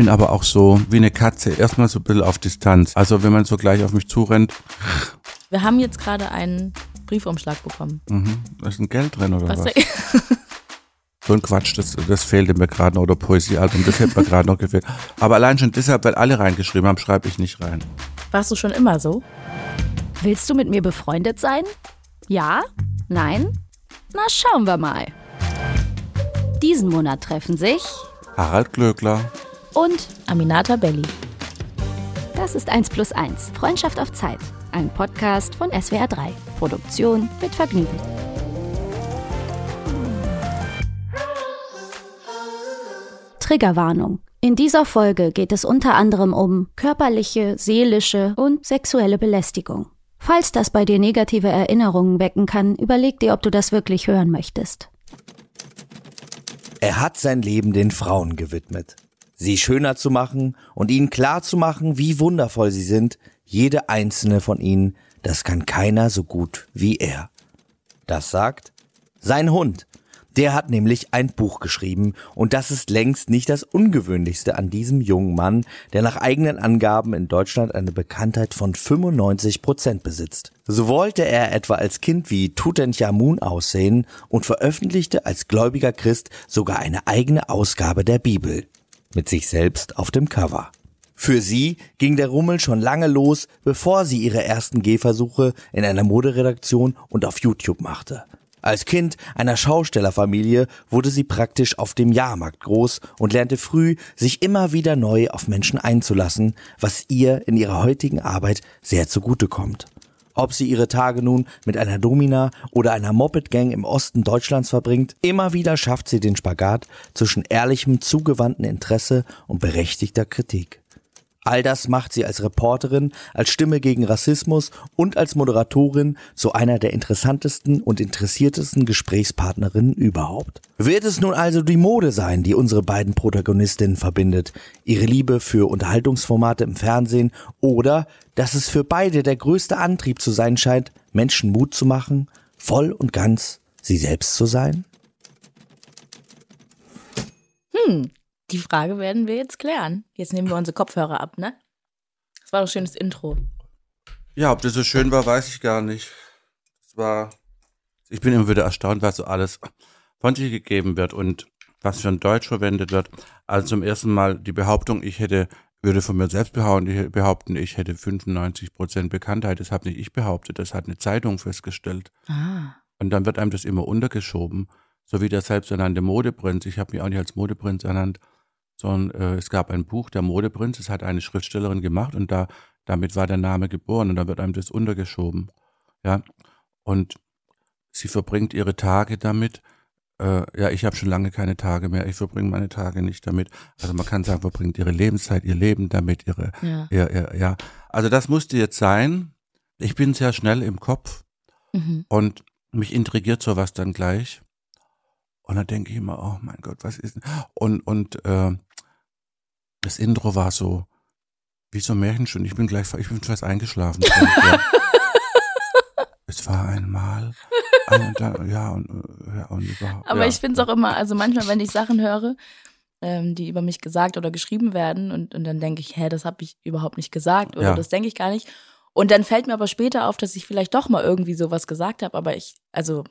bin aber auch so wie eine Katze, erstmal so ein bisschen auf Distanz. Also wenn man so gleich auf mich zurennt. Wir haben jetzt gerade einen Briefumschlag bekommen. Mhm. Da ist ein Geld drin oder was? was? so ein Quatsch, das, das fehlte mir gerade noch. Oder Poesiealbum, das hätte mir gerade noch gefehlt. Aber allein schon deshalb, weil alle reingeschrieben haben, schreibe ich nicht rein. Warst du schon immer so? Willst du mit mir befreundet sein? Ja? Nein? Na, schauen wir mal. Diesen Monat treffen sich Harald Glöckler und Aminata Belli. Das ist 1 plus 1, Freundschaft auf Zeit. Ein Podcast von SWR 3. Produktion mit Vergnügen. Triggerwarnung. In dieser Folge geht es unter anderem um körperliche, seelische und sexuelle Belästigung. Falls das bei dir negative Erinnerungen wecken kann, überleg dir, ob du das wirklich hören möchtest. Er hat sein Leben den Frauen gewidmet. Sie schöner zu machen und ihnen klar zu machen, wie wundervoll sie sind, jede einzelne von ihnen, das kann keiner so gut wie er. Das sagt sein Hund. Der hat nämlich ein Buch geschrieben und das ist längst nicht das ungewöhnlichste an diesem jungen Mann, der nach eigenen Angaben in Deutschland eine Bekanntheit von 95 Prozent besitzt. So wollte er etwa als Kind wie Tutanchamun aussehen und veröffentlichte als gläubiger Christ sogar eine eigene Ausgabe der Bibel. Mit sich selbst auf dem Cover. Für sie ging der Rummel schon lange los, bevor sie ihre ersten Gehversuche in einer Moderedaktion und auf YouTube machte. Als Kind einer Schaustellerfamilie wurde sie praktisch auf dem Jahrmarkt groß und lernte früh, sich immer wieder neu auf Menschen einzulassen, was ihr in ihrer heutigen Arbeit sehr zugute kommt. Ob sie ihre Tage nun mit einer Domina oder einer Moped-Gang im Osten Deutschlands verbringt, immer wieder schafft sie den Spagat zwischen ehrlichem, zugewandten Interesse und berechtigter Kritik. All das macht sie als Reporterin, als Stimme gegen Rassismus und als Moderatorin zu einer der interessantesten und interessiertesten Gesprächspartnerinnen überhaupt. Wird es nun also die Mode sein, die unsere beiden Protagonistinnen verbindet, ihre Liebe für Unterhaltungsformate im Fernsehen oder dass es für beide der größte Antrieb zu sein scheint, Menschen Mut zu machen, voll und ganz sie selbst zu sein? Hm, die Frage werden wir jetzt klären. Jetzt nehmen wir unsere Kopfhörer ab, ne? Das war doch ein schönes Intro. Ja, ob das so schön war, weiß ich gar nicht. Es war. Ich bin immer wieder erstaunt, was so alles von sich gegeben wird und was für ein Deutsch verwendet wird. Also zum ersten Mal die Behauptung, ich hätte, würde von mir selbst behaupten, ich hätte 95 Prozent Bekanntheit. Das habe nicht ich behauptet, das hat eine Zeitung festgestellt. Ah. Und dann wird einem das immer untergeschoben, so wie der selbsternannte Modeprinz. Ich habe mich auch nicht als Modeprinz ernannt sondern äh, es gab ein Buch, der Modeprinz, das hat eine Schriftstellerin gemacht und da damit war der Name geboren und da wird einem das untergeschoben. Ja, und sie verbringt ihre Tage damit. Äh, ja, ich habe schon lange keine Tage mehr. Ich verbringe meine Tage nicht damit. Also man kann sagen, verbringt ihre Lebenszeit, ihr Leben damit, ihre, ja. Ihr, ihr, ja. Also das musste jetzt sein. Ich bin sehr schnell im Kopf mhm. und mich intrigiert sowas dann gleich. Und dann denke ich immer, oh mein Gott, was ist denn? Und, und äh, das Intro war so, wie so ein Märchenstunde. Ich bin gleich, ich bin fast eingeschlafen. ja. Es war einmal. Und dann, ja, und, ja, und überhaupt. Aber ja. ich finde es auch immer, also manchmal, wenn ich Sachen höre, ähm, die über mich gesagt oder geschrieben werden, und, und dann denke ich, hä, das habe ich überhaupt nicht gesagt oder ja. das denke ich gar nicht. Und dann fällt mir aber später auf, dass ich vielleicht doch mal irgendwie sowas gesagt habe, aber ich, also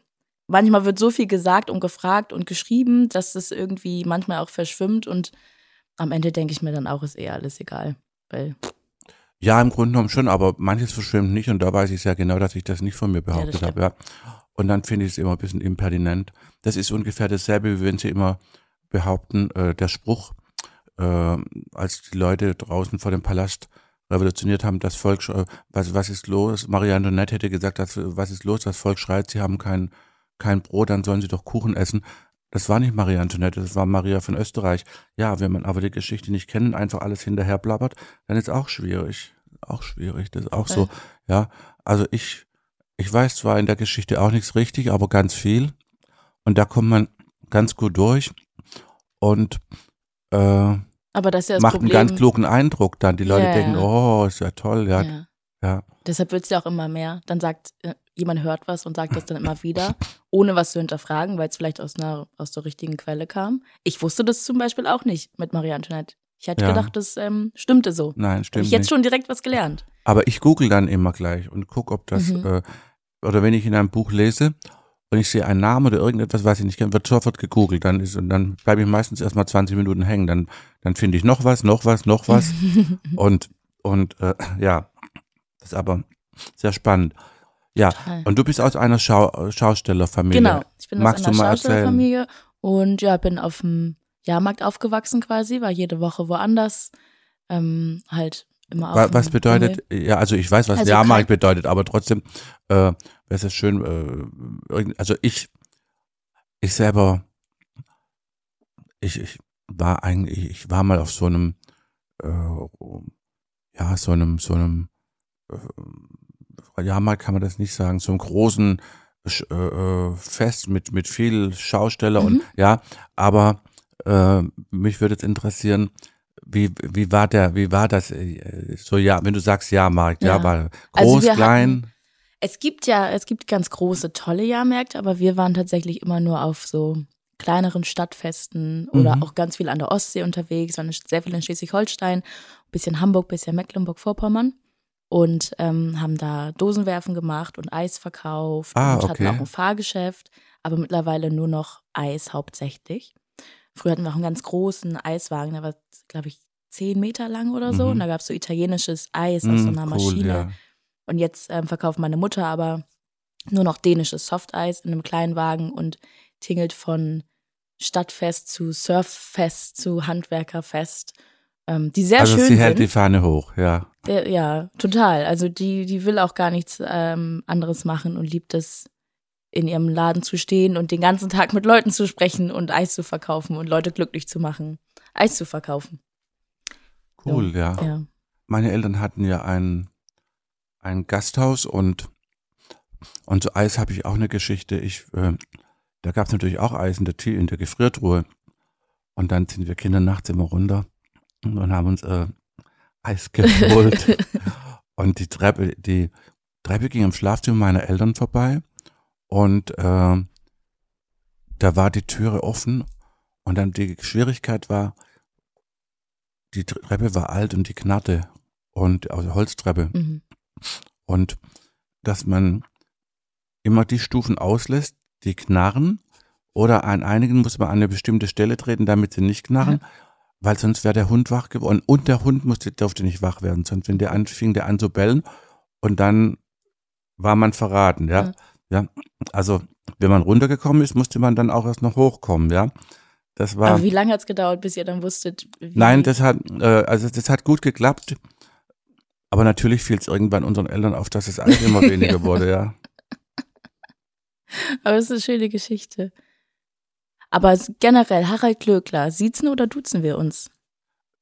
manchmal wird so viel gesagt und gefragt und geschrieben, dass es irgendwie manchmal auch verschwimmt und am Ende denke ich mir dann auch, ist eher alles egal. Weil ja, im Grunde genommen schon, aber manches verschwimmt nicht und da weiß ich sehr genau, dass ich das nicht von mir behauptet ja, habe. Ja. Und dann finde ich es immer ein bisschen impertinent. Das ist ungefähr dasselbe, wie wenn sie immer behaupten, äh, der Spruch, äh, als die Leute draußen vor dem Palast revolutioniert haben, das Volk, äh, was, was ist los? Marie Antoinette hätte gesagt, dass, was ist los? Das Volk schreit, sie haben kein, kein Brot, dann sollen sie doch Kuchen essen. Das war nicht Maria Antoinette, das war Maria von Österreich. Ja, wenn man aber die Geschichte nicht kennt, einfach alles hinterher blabbert, dann ist auch schwierig. Auch schwierig, das ist auch so. Ja, also ich, ich weiß zwar in der Geschichte auch nichts richtig, aber ganz viel. Und da kommt man ganz gut durch und äh, aber das ist ja das macht Problem. einen ganz klugen Eindruck dann. Die Leute ja, denken, oh, ist ja toll, ja. ja. ja. Deshalb wird es ja auch immer mehr. Dann sagt äh, jemand hört was und sagt das dann immer wieder, ohne was zu hinterfragen, weil es vielleicht aus einer aus der richtigen Quelle kam. Ich wusste das zum Beispiel auch nicht mit Marie Antoinette. Ich hätte Ja. gedacht, das ähm, stimmte so. Nein, stimmt ich jetzt nicht. schon direkt was gelernt. Aber ich google dann immer gleich und gucke, ob das, Mhm. äh, oder wenn ich in einem Buch lese und ich sehe einen Namen oder irgendetwas, was ich nicht kenne, wird sofort gegoogelt. Dann ist, und dann bleibe ich meistens erstmal 20 Minuten hängen. Dann, dann finde ich noch was, noch was, noch was. und, und, äh, ja, das ist aber sehr spannend. Ja, Total. und du bist aus einer Schau Schaustellerfamilie. Genau, ich bin Magst aus einer? Schaustellerfamilie und ja, bin auf dem Jahrmarkt aufgewachsen quasi, war jede Woche woanders, ähm, halt immer auf Was bedeutet, Rummel. ja, also ich weiß, was Also Jahrmarkt bedeutet, aber trotzdem äh, wäre es ja schön, äh, also ich, ich selber, ich, ich war eigentlich, ich war mal auf so einem, äh, ja, so einem, so einem, äh, Jahrmarkt kann man das nicht sagen, so einem großen äh, äh, Fest mit, mit viel Schausteller und Mhm. ja, aber äh, mich würde jetzt interessieren, wie, wie war der, wie war das, äh, so ja, wenn du sagst Jahrmarkt, ja, Ja. war Also groß, wir klein, Es gibt ja, es gibt ganz große, tolle Jahrmärkte, aber wir waren tatsächlich immer nur auf so kleineren Stadtfesten oder Mhm. auch ganz viel an der Ostsee unterwegs, waren sehr viel in Schleswig-Holstein, bisschen Hamburg, bisschen Mecklenburg-Vorpommern und ähm, haben da Dosenwerfen gemacht und Eis verkauft Ah, und hatten okay. auch ein Fahrgeschäft, aber mittlerweile nur noch Eis hauptsächlich. Früher hatten wir auch einen ganz großen Eiswagen, der war, glaube ich, zehn Meter lang oder so. Mhm. Und da gab es so italienisches Eis aus so einer cool, Maschine. ja. Und jetzt ähm, verkauft meine Mutter aber nur noch dänisches Softeis in einem kleinen Wagen und tingelt von Stadtfest zu Surffest zu Handwerkerfest, ähm, die sehr also schön sie hält die sind. Fahne hoch, ja. Der, ja, total. Also die, die will auch gar nichts ähm, anderes machen und liebt es, in ihrem Laden zu stehen und den ganzen Tag mit Leuten zu sprechen und Eis zu verkaufen und Leute glücklich zu machen, Eis zu verkaufen. Cool, ja. Ja. Meine Eltern hatten ja ein, ein Gasthaus und, und so Eis habe ich auch eine Geschichte. Ich, äh, da gab es natürlich auch Eis in der, in der Gefriertruhe. Und dann sind wir Kinder nachts immer runter und haben uns äh, Eis geholt. und die Treppe, die Treppe ging im Schlafzimmer meiner Eltern vorbei. Und äh, da war die Türe offen. Und dann die Schwierigkeit war, die Treppe war alt und die knarrte. Und also Holztreppe. Mhm. und dass man immer die Stufen auslässt, die knarren oder an einigen muss man an eine bestimmte Stelle treten, damit sie nicht knarren, weil sonst wäre der Hund wach geworden und der Hund musste, durfte nicht wach werden, sonst wenn der an, fing der an zu bellen und dann war man verraten, ja. ja. Also, wenn man runtergekommen ist, musste man dann auch erst noch hochkommen, ja. Das war Aber wie lange hat es gedauert, bis ihr dann wusstet? Wie Nein, das hat, äh, also das hat gut geklappt. Aber natürlich fiel es irgendwann unseren Eltern auf, dass das Eis immer weniger wurde, ja. Aber es ist eine schöne Geschichte. Aber generell, Harald Glöckler, siezen oder duzen wir uns?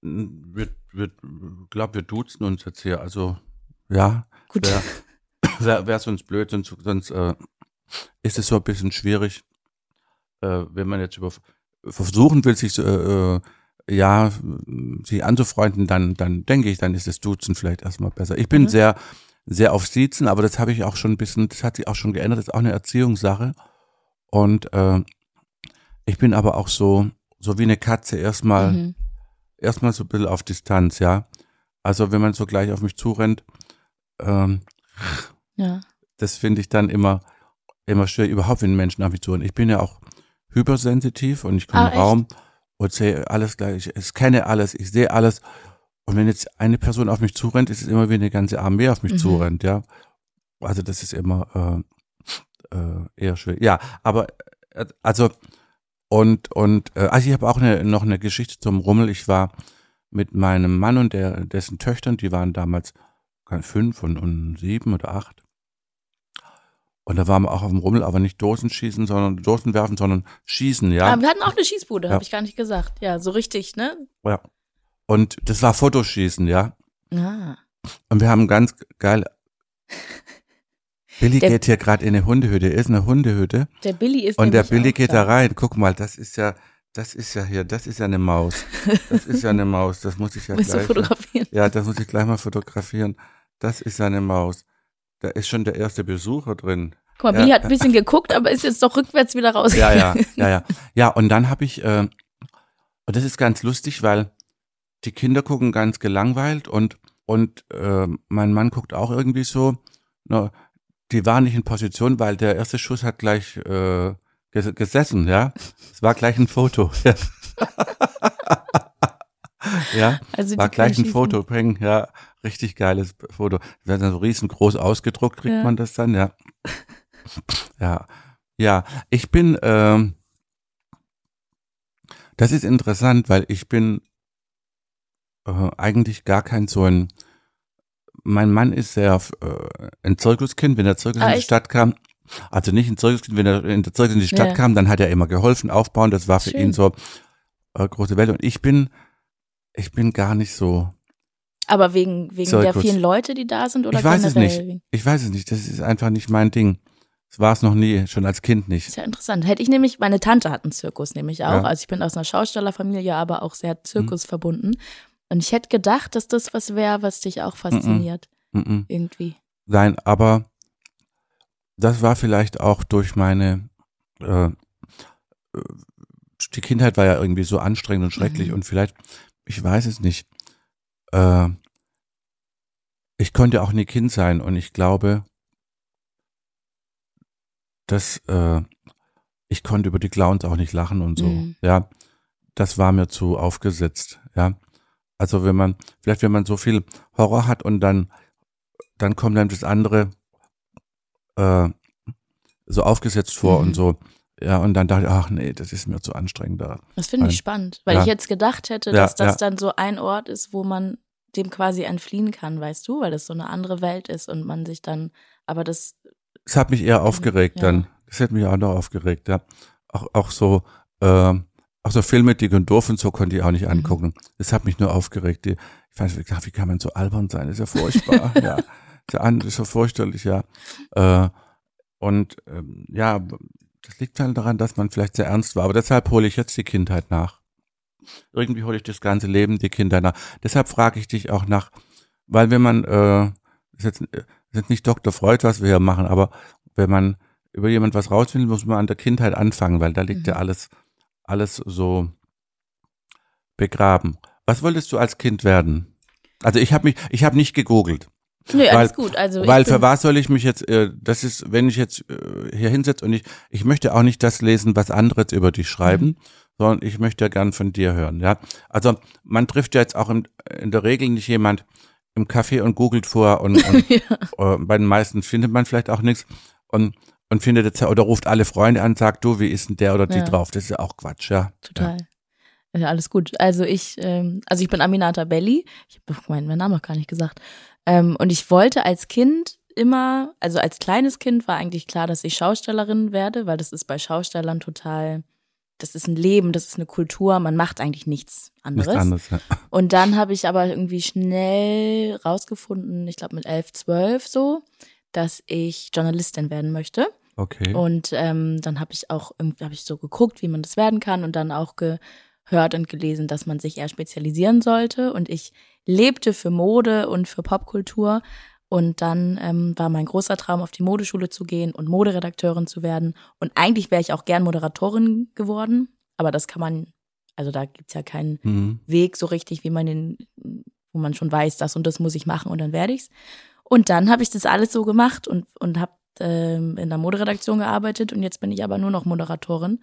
Wir, wir glaube, wir duzen uns jetzt hier. Also, ja, Gut. wäre wär, wär sonst blöd, sonst, sonst äh, ist es so ein bisschen schwierig, äh, wenn man jetzt über versuchen will, sich äh, äh, ja, sich anzufreunden, dann, dann denke ich, dann ist das Duzen vielleicht erstmal besser. Ich bin Mhm. sehr, sehr auf Siezen, aber das habe ich auch schon ein bisschen, das hat sich auch schon geändert, das ist auch eine Erziehungssache. Und äh, ich bin aber auch so, so wie eine Katze erstmal, Mhm. erstmal so ein bisschen auf Distanz, ja. Also wenn man so gleich auf mich zurennt, ähm, Ja. das finde ich dann immer, immer schwer, überhaupt wenn Menschen auf mich zurennen. Ich bin ja auch hypersensitiv und ich komme Ah, im? Raum und sehe alles gleich, ich kenne alles, ich sehe alles. Und wenn jetzt eine Person auf mich zurennt, ist es immer wie eine ganze Armee auf mich Mhm. zurennt, ja. Also das ist immer äh, äh, eher schwer. Ja, aber äh, also und und äh, also ich habe auch eine, noch eine Geschichte zum Rummel. Ich war mit meinem Mann und der, dessen Töchtern, die waren damals fünf und, und sieben oder acht. Und da waren wir auch auf dem Rummel, aber nicht Dosen schießen, sondern Dosen werfen, sondern schießen, ja. Aber wir hatten auch eine Schießbude, Ja. habe ich gar nicht gesagt. Ja, so richtig, ne? ja. Und das war Fotoschießen, ja. Ah. Und wir haben ganz geil. Billy Der- geht hier gerade in eine Hundehütte, ist eine Hundehütte. Der Billy ist Und der Billy geht da rein. Guck mal, das ist ja, das ist ja hier, das ist ja eine Maus. Das ist ja eine Maus. Das muss ich ja Willst du gleich. fotografieren? Ja, das muss ich gleich mal fotografieren. Das ist ja eine Maus. Da ist schon der erste Besucher drin. Guck mal, Ja. Billy hat ein bisschen geguckt, aber ist jetzt doch rückwärts wieder raus. Ja, ja, ja, ja. Ja, und dann habe ich, äh, und das ist ganz lustig, weil die Kinder gucken ganz gelangweilt und, und äh, mein Mann guckt auch irgendwie so. Na, die waren nicht in Position, weil der erste Schuss hat gleich äh, gesessen, ja. Es war gleich ein Foto. Ja. ja, also war gleich ein Foto bringen, ja, richtig geiles Foto. Wird dann so riesengroß ausgedruckt, kriegt ja. man das dann, ja. Ja, ja, ich bin, ähm, das ist interessant, weil ich bin äh, eigentlich gar kein so ein, mein Mann ist sehr äh, ein Zirkuskind, wenn der Zirkus ah, in die Stadt kam, also nicht ein Zirkuskind, wenn er in der Zirkus in die Stadt ja. kam, dann hat er immer geholfen, aufbauen, das war für Schön. ihn so äh, große Welt und ich bin, ich bin gar nicht so. Aber wegen, wegen der vielen Leute, die da sind oder Ich weiß es nicht. Ich weiß es nicht. Das ist einfach nicht mein Ding. Das war es noch nie, schon als Kind nicht. Ist ja interessant. Hätte ich nämlich, meine Tante hat einen Zirkus nämlich auch. Ja. Also ich bin aus einer Schaustellerfamilie, aber auch sehr Zirkus mhm. verbunden. Und ich hätte gedacht, dass das was wäre, was dich auch fasziniert. Mm -mm. Irgendwie. Nein, aber das war vielleicht auch durch meine, äh, äh die Kindheit war ja irgendwie so anstrengend und schrecklich mhm. und vielleicht, ich weiß es nicht, äh, ich konnte auch nie Kind sein und ich glaube, dass äh, ich konnte über die Clowns auch nicht lachen und so. Mhm. Ja, das war mir zu aufgesetzt. Ja, also wenn man vielleicht wenn man so viel Horror hat und dann dann kommt dann das andere äh, so aufgesetzt vor mhm. und so. Ja, und dann dachte ich, ach nee, das ist mir zu anstrengend da. Das finde ich spannend, weil ja. ich jetzt gedacht hätte, dass ja, das ja. dann so ein Ort ist, wo man dem quasi entfliehen kann, weißt du, weil das so eine andere Welt ist und man sich dann, aber das es hat mich eher aufgeregt dann. Das hat mich auch noch aufgeregt, ja. Auch, auch so, äh, auch so Filme, die und doof und so konnte ich auch nicht mhm. angucken. Das hat mich nur aufgeregt. Ich fand, wie kann man so albern sein? Das ist ja furchtbar, ja. Das ist ja furchterlich, ja. Äh, und ähm, ja, das liegt halt daran, dass man vielleicht sehr ernst war. Aber deshalb hole ich jetzt die Kindheit nach. Irgendwie hole ich das ganze Leben die Kindheit nach. Deshalb frage ich dich auch nach, weil wenn man, äh, ist jetzt, äh, sind nicht Dr. Freud, was wir hier machen, aber wenn man über jemand was rausfindet, muss man an der Kindheit anfangen, weil da liegt mhm. ja alles, alles so begraben. Was wolltest du als Kind werden? Also ich habe mich, ich habe nicht gegoogelt. Nö, weil, alles gut. Also weil für was soll ich mich jetzt, äh, das ist, wenn ich jetzt äh, hier hinsetze und ich, ich möchte auch nicht das lesen, was andere jetzt über dich schreiben, mhm. sondern ich möchte ja gern von dir hören, ja. Also man trifft ja jetzt auch in, in der Regel nicht jemand, im Café und googelt vor und, und ja. äh, bei den meisten findet man vielleicht auch nichts und und findet jetzt oder ruft alle Freunde an, sagt du, wie ist denn der oder die ja. drauf? Das ist ja auch Quatsch, ja. Total. Ja. ja alles gut. Also ich, ähm, also ich bin Aminata Belli. Ich habe meinen, Namen noch gar nicht gesagt. Ähm, und ich wollte als Kind immer, also als kleines Kind war eigentlich klar, dass ich Schaustellerin werde, weil das ist bei Schaustellern total das ist ein Leben, das ist eine Kultur, man macht eigentlich nichts anderes. Nichts anderes ja. Und dann habe ich aber irgendwie schnell rausgefunden, ich glaube mit elf, zwölf so, dass ich Journalistin werden möchte. Okay. Und ähm, dann habe ich auch irgendwie habe ich so geguckt, wie man das werden kann und dann auch gehört und gelesen, dass man sich eher spezialisieren sollte. Und ich lebte für Mode und für Popkultur und dann ähm, war mein großer Traum, auf die Modeschule zu gehen und Moderedakteurin zu werden. Und eigentlich wäre ich auch gern Moderatorin geworden, aber das kann man, also da gibt's ja keinen mhm. Weg so richtig, wie man den, wo man schon weiß, das und das muss ich machen und dann werde ich's. Und dann habe ich das alles so gemacht und, und habe ähm, in der Moderedaktion gearbeitet und jetzt bin ich aber nur noch Moderatorin.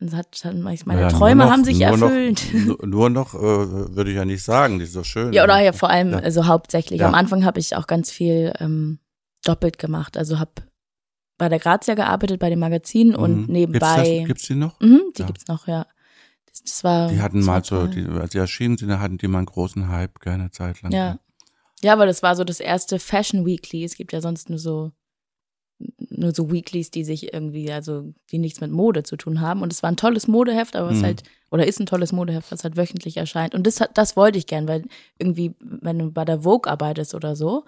Und hat, meine ja, Träume noch, haben sich erfüllt. Noch, nur noch äh, würde ich ja nicht sagen, die ist so schön. Ja, oder ja, vor allem, ja. also hauptsächlich. Ja. Am Anfang habe ich auch ganz viel ähm, doppelt gemacht. Also habe bei der Grazia gearbeitet, bei dem Magazin mhm. und nebenbei. Gibt's, das, gibt's die noch? Mhm, die ja. gibt's noch, ja. Das, das war. Die hatten mal so, die, als sie erschienen sind, hatten die mal einen großen Hype, gerne Zeit lang. Ja. Ja, aber das war so das erste Fashion Weekly. Es gibt ja sonst nur so nur so Weeklies, die sich irgendwie, also die nichts mit Mode zu tun haben. Und es war ein tolles Modeheft, aber was mhm. halt, oder ist ein tolles Modeheft, was halt wöchentlich erscheint. Und das, das wollte ich gern, weil irgendwie, wenn du bei der Vogue arbeitest oder so,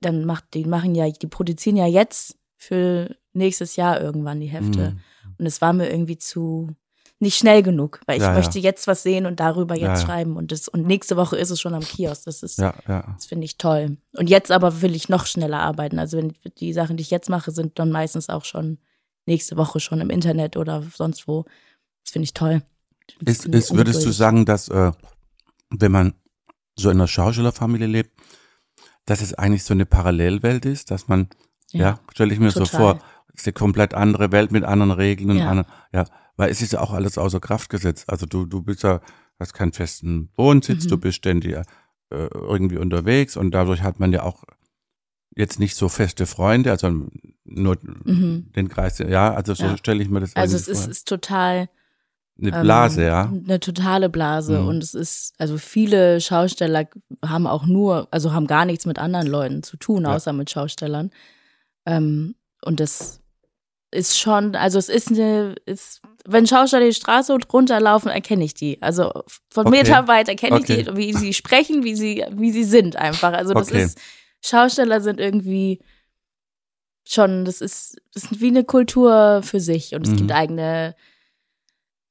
dann macht, die machen ja, die produzieren ja jetzt für nächstes Jahr irgendwann die Hefte. Mhm. Und es war mir irgendwie zu, nicht schnell genug, weil ich ja, möchte ja. jetzt was sehen und darüber jetzt ja, schreiben und das und nächste Woche ist es schon am Kiosk. Das ist, das finde ich toll. Und jetzt aber will ich noch schneller arbeiten. Also wenn die Sachen, die ich jetzt mache, sind dann meistens auch schon nächste Woche schon im Internet oder sonst wo. Das finde ich toll. Ist, ist, würdest du sagen, dass äh, wenn man so in einer Schauspielerfamilie lebt, dass es eigentlich so eine Parallelwelt ist, dass man, ja, stelle ich mir total. so vor, es ist eine komplett andere Welt mit anderen Regeln und anderen, ja, weil es ist ja auch alles außer Kraft gesetzt. Also du, du bist ja, hast keinen festen Wohnsitz, mhm. du bist ständig äh, irgendwie unterwegs und dadurch hat man ja auch jetzt nicht so feste Freunde, also nur mhm. den Kreis, ja, also so ja. stelle ich mir das Also es ist, ist total eine Blase, ähm, ja. Eine totale Blase. Mhm. Und es ist, also viele Schausteller haben auch nur, also haben gar nichts mit anderen Leuten zu tun, außer ja. mit Schaustellern. Ähm, und das ist schon, also es ist eine, ist, wenn Schausteller die Straße runterlaufen, erkenne ich die. Also von okay. Meter weit erkenne okay. ich die, wie sie sprechen, wie sie, wie sie sind einfach. Also das okay. ist, Schausteller sind irgendwie schon, das ist, das ist wie eine Kultur für sich. Und es mhm. gibt eigene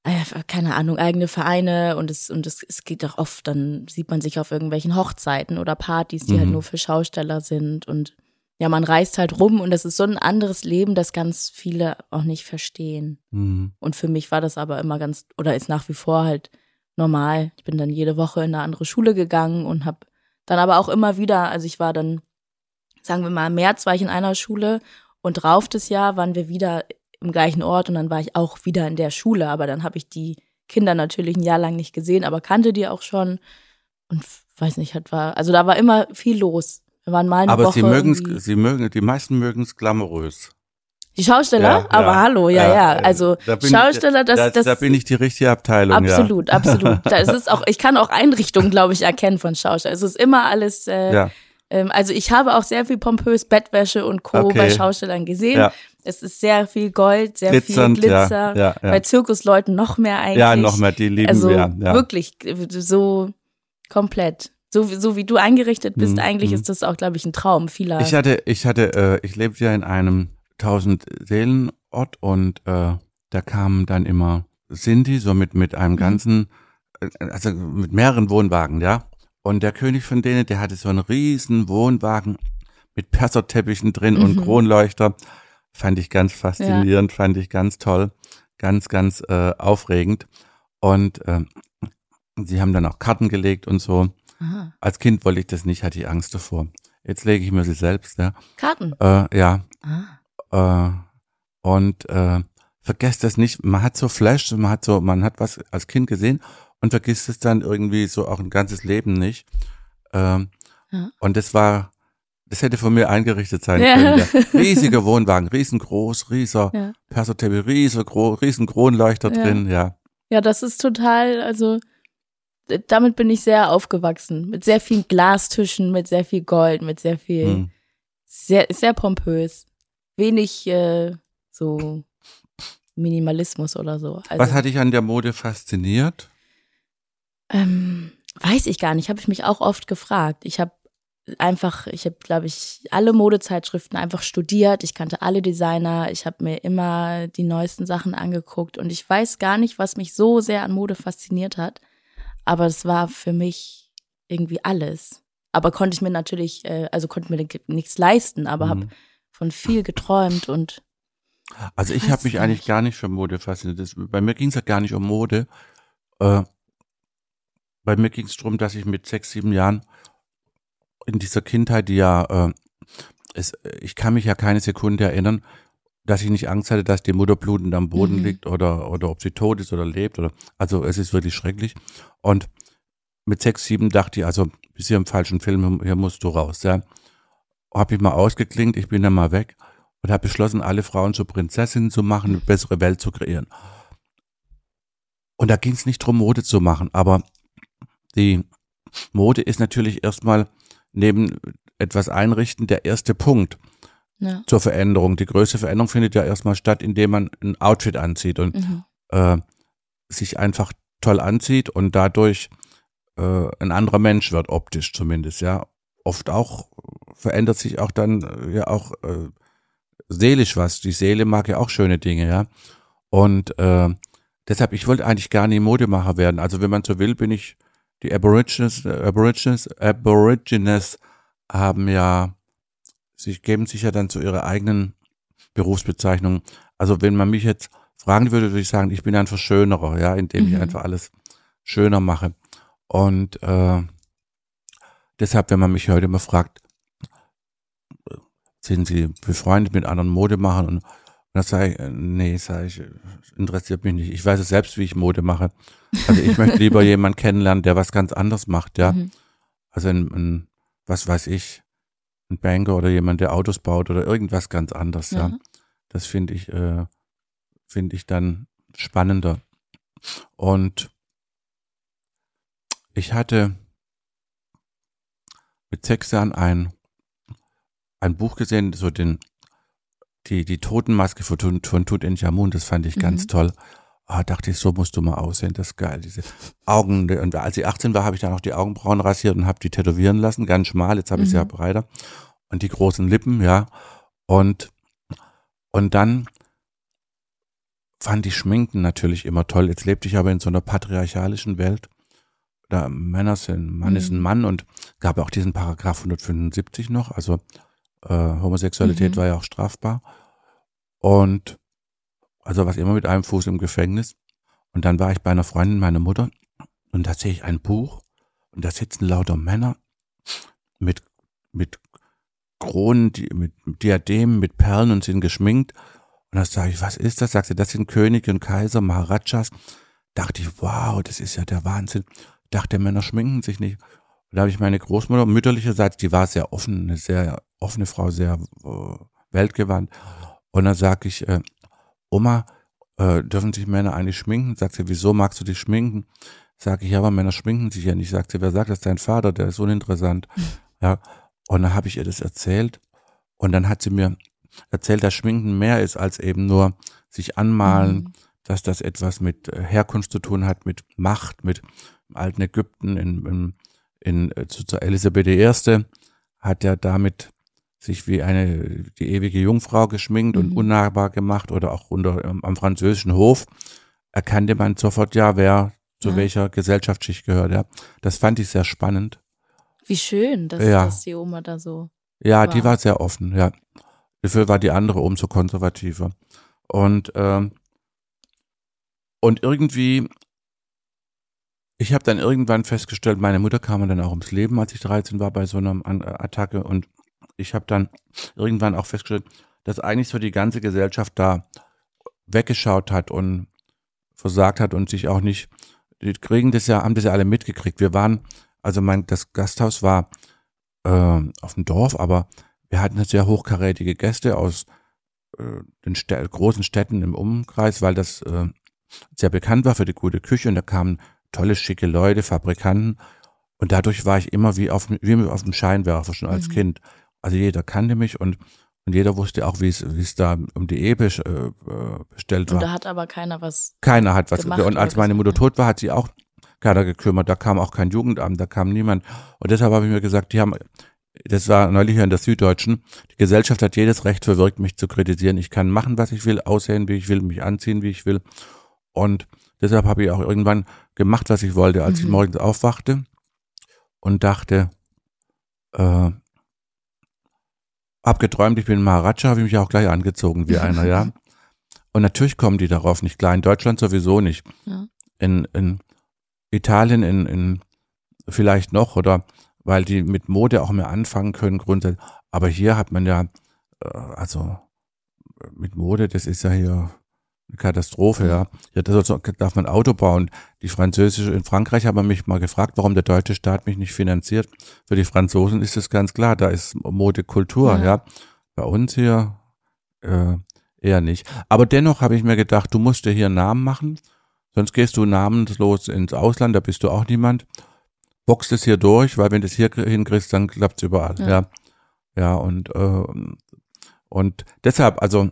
äh, keine Ahnung, eigene Vereine und es, und es, es geht auch oft, dann sieht man sich auf irgendwelchen Hochzeiten oder Partys, die halt mhm. halt nur für Schausteller sind und ja, man reist halt rum und das ist so ein anderes Leben, das ganz viele auch nicht verstehen. Mhm. Und für mich war das aber immer ganz, oder ist nach wie vor halt normal. Ich bin dann jede Woche in eine andere Schule gegangen und habe dann aber auch immer wieder, also ich war dann, sagen wir mal, im März war ich in einer Schule und drauf das Jahr waren wir wieder im gleichen Ort und dann war ich auch wieder in der Schule, aber dann habe ich die Kinder natürlich ein Jahr lang nicht gesehen, aber kannte die auch schon und weiß nicht, hat war also da war immer viel los. Wir waren mal eine aber Woche sie mögen sie mögen die meisten mögen es glamourös. Die Schausteller? Ja, aber ja, hallo, ja, ja. Also da Schausteller, das, da, das. Da bin ich die richtige Abteilung. Absolut, ja. absolut. Das ist auch, ich kann auch Einrichtungen, glaube ich, erkennen von Schausteller. Es ist immer alles. Äh, ja. Ähm, also ich habe auch sehr viel pompös Bettwäsche und Co. Okay. bei Schaustellern gesehen. Ja. Es ist sehr viel Gold, sehr Glitzernd, viel Glitzer. Ja, ja, ja. Bei Zirkusleuten noch mehr eigentlich. Ja, noch mehr, die lieben also wir. Ja. Wirklich so komplett. So, so wie du eingerichtet bist, mhm. eigentlich mhm. ist das auch, glaube ich, ein Traum vieler. Ich hatte, ich hatte, äh, ich lebte ja in einem tausend Seelen Ort und äh, da kamen dann immer Cindy, so mit, mit einem mhm. ganzen, äh, also mit mehreren Wohnwagen, ja. Und der König von denen, der hatte so einen riesen Wohnwagen mit Perserteppichen drin mhm. und Kronleuchter. Fand ich ganz faszinierend, ja. fand ich ganz toll, ganz, ganz äh, aufregend. Und äh, sie haben dann auch Karten gelegt und so. Aha. Als Kind wollte ich das nicht, hatte ich Angst davor. Jetzt lege ich mir sie selbst, ja. Karten? Äh, ja. Ah. Äh, und äh, vergesst das nicht, man hat so Flash, man hat so, man hat was als Kind gesehen und vergisst es dann irgendwie so auch ein ganzes Leben nicht. Ähm, ja. Und das war das hätte von mir eingerichtet sein ja. können. Ja. Riesiger Wohnwagen, riesengroß, rieser ja. Persotebi, riesen, riesen Kronleuchter drin, ja. Ja, das ist total, also damit bin ich sehr aufgewachsen. Mit sehr vielen Glastischen, mit sehr viel Gold, mit sehr viel, hm. sehr, sehr pompös. Wenig äh, so Minimalismus oder so. Also, Was hat dich an der Mode fasziniert? Ähm, weiß ich gar nicht, habe ich mich auch oft gefragt. Ich habe einfach, ich habe, glaube ich, alle Modezeitschriften einfach studiert. Ich kannte alle Designer. Ich habe mir immer die neuesten Sachen angeguckt und ich weiß gar nicht, was mich so sehr an Mode fasziniert hat. Aber es war für mich irgendwie alles. Aber konnte ich mir natürlich, äh, also konnte mir nichts leisten, aber mhm. habe von viel geträumt und. Also ich habe mich nicht. eigentlich gar nicht für Mode fasziniert. Das, bei mir ging es ja gar nicht um Mode. Äh, bei mir ging es darum, dass ich mit sechs, sieben Jahren in dieser Kindheit, die ja, äh, es, ich kann mich ja keine Sekunde erinnern, dass ich nicht Angst hatte, dass die Mutter blutend am Boden mhm. liegt oder, oder ob sie tot ist oder lebt oder, also es ist wirklich schrecklich. Und mit sechs, sieben dachte ich, also, bist hier im falschen Film, hier musst du raus, ja. Hab ich mal ausgeklingt, ich bin dann mal weg und habe beschlossen, alle Frauen zu Prinzessinnen zu machen, eine bessere Welt zu kreieren. Und da ging es nicht drum, Mode zu machen, aber die Mode ist natürlich erstmal neben etwas einrichten der erste Punkt ja. zur Veränderung. Die größte Veränderung findet ja erstmal statt, indem man ein Outfit anzieht und mhm. äh, sich einfach toll anzieht und dadurch äh, ein anderer Mensch wird, optisch zumindest, ja. Oft auch verändert sich auch dann äh, ja auch äh, seelisch was. Die Seele mag ja auch schöne Dinge, ja. Und äh, deshalb, ich wollte eigentlich gar nie Modemacher werden. Also wenn man so will, bin ich die Aborigines, Aborigines, Aborigines haben ja, sie geben sich ja dann zu ihrer eigenen Berufsbezeichnung. Also wenn man mich jetzt fragen würde, würde ich sagen, ich bin ein Verschönerer, ja, indem mhm. ich einfach alles schöner mache. Und äh, deshalb, wenn man mich heute immer fragt, sind Sie befreundet mit anderen Modemachern? Und, und dann sage ich, nee, sage ich, interessiert mich nicht. Ich weiß es selbst, wie ich Mode mache. Also ich möchte lieber jemanden kennenlernen, der was ganz anderes macht, ja. Mhm. Also ein, ein, was weiß ich, ein Banker oder jemand, der Autos baut oder irgendwas ganz anderes, ja. ja. Das finde ich, äh, finde ich dann spannender. Und ich hatte mit sechs Jahren ein, ein Buch gesehen, so den, die, die Totenmaske von, von Tutanchamun, das fand ich mhm. ganz toll. Ah, dachte ich, so musst du mal aussehen, das ist geil. Diese Augen, und als ich 18 war, habe ich dann auch die Augenbrauen rasiert und habe die tätowieren lassen, ganz schmal, jetzt habe ich sie ja mhm. breiter. Und die großen Lippen, ja. Und, und dann fand ich Schminken natürlich immer toll. Jetzt lebte ich aber in so einer patriarchalischen Welt. Da Männer sind, Mann mhm. ist ein Mann und gab auch diesen Paragraph 175 noch, also äh, Homosexualität mhm. war ja auch strafbar. Und also was immer mit einem Fuß im Gefängnis. Und dann war ich bei einer Freundin, meiner Mutter, und da sehe ich ein Buch und da sitzen lauter Männer mit, mit Kronen, mit Diademen, mit Perlen und sind geschminkt. Und da sage ich, was ist das? Sagt sie, das sind Könige und Kaiser, Maharajas. Dachte ich, wow, das ist ja der Wahnsinn. Dachte, Männer schminken sich nicht. Und da habe ich meine Großmutter mütterlicherseits, die war sehr offen, eine sehr offene Frau, sehr äh, weltgewandt. Und dann sage ich, äh, Oma, äh, dürfen sich Männer eigentlich schminken? Sagt sie, wieso magst du dich schminken? Sag ich, ja, aber Männer schminken sich ja nicht. Sagt sie, wer sagt das? Dein Vater, der ist uninteressant. Mhm. Ja. Und dann habe ich ihr das erzählt. Und dann hat sie mir erzählt, dass Schminken mehr ist als eben nur sich anmalen, mhm. dass das etwas mit äh, Herkunft zu tun hat, mit Macht, mit alten Ägypten, in, in, in, äh, zu, zu Elisabeth I. hat ja damit sich wie eine die ewige Jungfrau geschminkt mhm. und unnahbar gemacht oder auch unter ähm, am französischen Hof erkannte man sofort ja, wer zu ja. welcher Gesellschaftsschicht gehört. Ja, das fand ich sehr spannend. Wie schön, dass, ja. dass die Oma da so. Ja, war. die war sehr offen. Ja, dafür war die andere umso konservativer und ähm, und irgendwie ich habe dann irgendwann festgestellt, meine Mutter kam dann auch ums Leben, als ich 13 war bei so einer Attacke und ich habe dann irgendwann auch festgestellt, dass eigentlich so die ganze Gesellschaft da weggeschaut hat und versagt hat und sich auch nicht, die kriegen das ja, haben das ja alle mitgekriegt. Wir waren, also mein, das Gasthaus war äh, auf dem Dorf, aber wir hatten sehr hochkarätige Gäste aus äh, den Städ großen Städten im Umkreis, weil das äh, sehr bekannt war für die gute Küche und da kamen tolle, schicke Leute, Fabrikanten und dadurch war ich immer wie auf, wie auf dem Scheinwerfer schon als mhm. Kind. Also jeder kannte mich und, und jeder wusste auch, wie es, wie es da um die Ehe äh, bestellt war. Und da hat aber keiner was. Keiner hat was. Und als meine Mutter tot war, hat sie auch keiner gekümmert. Da kam auch kein Jugendamt, da kam niemand. Und deshalb habe ich mir gesagt, die haben, das war neulich in der Süddeutschen, die Gesellschaft hat jedes Recht verwirkt, mich zu kritisieren. Ich kann machen, was ich will, aussehen, wie ich will, mich anziehen, wie ich will. Und deshalb habe ich auch irgendwann gemacht, was ich wollte, als mhm. ich morgens aufwachte und dachte, äh, hab geträumt, ich bin Maharaja, habe ich mich auch gleich angezogen wie einer, ja. Und natürlich kommen die darauf nicht klar. In Deutschland sowieso nicht. Ja. In, in Italien, in, in vielleicht noch, oder weil die mit Mode auch mehr anfangen können, grundsätzlich. Aber hier hat man ja, äh, also mit Mode, das ist ja hier eine Katastrophe, ja. Ja, da darf man Auto bauen. Die französische, in Frankreich haben mich mal gefragt, warum der deutsche Staat mich nicht finanziert. Für die Franzosen ist es ganz klar, da ist Modekultur, ja. ja. Bei uns hier äh, eher nicht. Aber dennoch habe ich mir gedacht, du musst dir hier einen Namen machen, sonst gehst du namenslos ins Ausland, da bist du auch niemand. Boxt es hier durch, weil wenn du es hier hinkriegst, dann klappt es überall, ja. ja. Ja, und, äh, und deshalb, also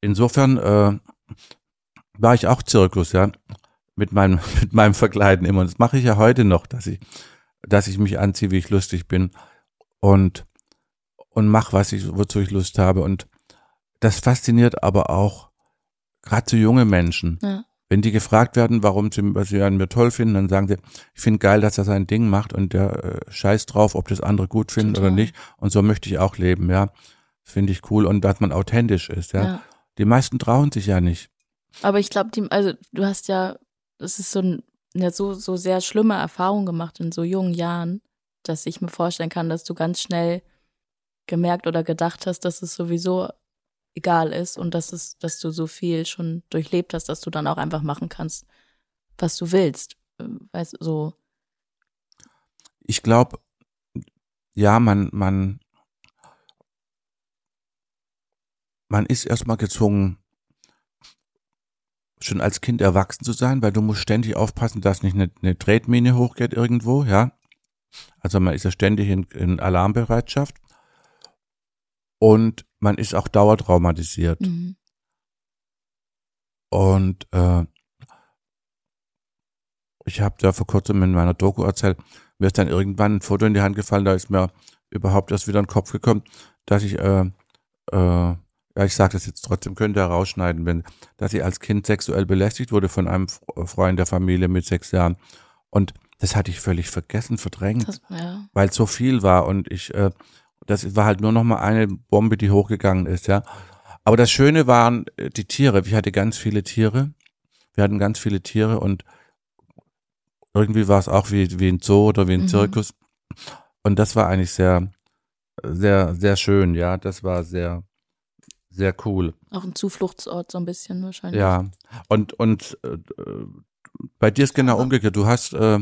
insofern äh, war ich auch Zirkus, ja, mit meinem mit meinem Verkleiden immer. Und das mache ich ja heute noch, dass ich dass ich mich anziehe, wie ich lustig bin und und mach, was ich wozu ich Lust habe und das fasziniert aber auch gerade zu junge Menschen. Ja. Wenn die gefragt werden, warum sie, was sie an mir toll finden, dann sagen sie, ich finde geil, dass er sein Ding macht und der äh, scheißt drauf, ob das andere gut finden Total. oder nicht. Und so möchte ich auch leben, ja. Finde ich cool und dass man authentisch ist, ja. ja. Die meisten trauen sich ja nicht. Aber ich glaube, also du hast ja, das ist so ein ja, so, so sehr schlimme Erfahrungen gemacht in so jungen Jahren, dass ich mir vorstellen kann, dass du ganz schnell gemerkt oder gedacht hast, dass es sowieso egal ist und dass es, dass du so viel schon durchlebt hast, dass du dann auch einfach machen kannst, was du willst. Weißt so. Ich glaube, ja, man, man, man ist erstmal gezwungen, schon als Kind erwachsen zu sein, weil du musst ständig aufpassen, dass nicht eine, eine Tretmine hochgeht irgendwo, ja. Also man ist ja ständig in, in Alarmbereitschaft. Und man ist auch dauertraumatisiert. Mhm. Und äh, ich habe da vor kurzem in meiner Doku erzählt, mir ist dann irgendwann ein Foto in die Hand gefallen, da ist mir überhaupt erst wieder in den Kopf gekommen, dass ich, äh, äh, ja, ich sage das jetzt trotzdem, könnte er rausschneiden, wenn, dass ich als Kind sexuell belästigt wurde von einem Freund der Familie mit sechs Jahren. Und das hatte ich völlig vergessen, verdrängt, das, ja. weil es so viel war und ich, äh, das war halt nur noch mal eine Bombe, die hochgegangen ist, ja. Aber das Schöne waren äh, die Tiere. Ich hatte ganz viele Tiere. Wir hatten ganz viele Tiere und irgendwie war es auch wie, wie ein Zoo oder wie ein mhm. Zirkus. Und das war eigentlich sehr, sehr, sehr schön, ja. Das war sehr, sehr cool. Auch ein Zufluchtsort so ein bisschen wahrscheinlich. Ja. Und, und äh, bei dir ist genau umgekehrt. Du hast äh,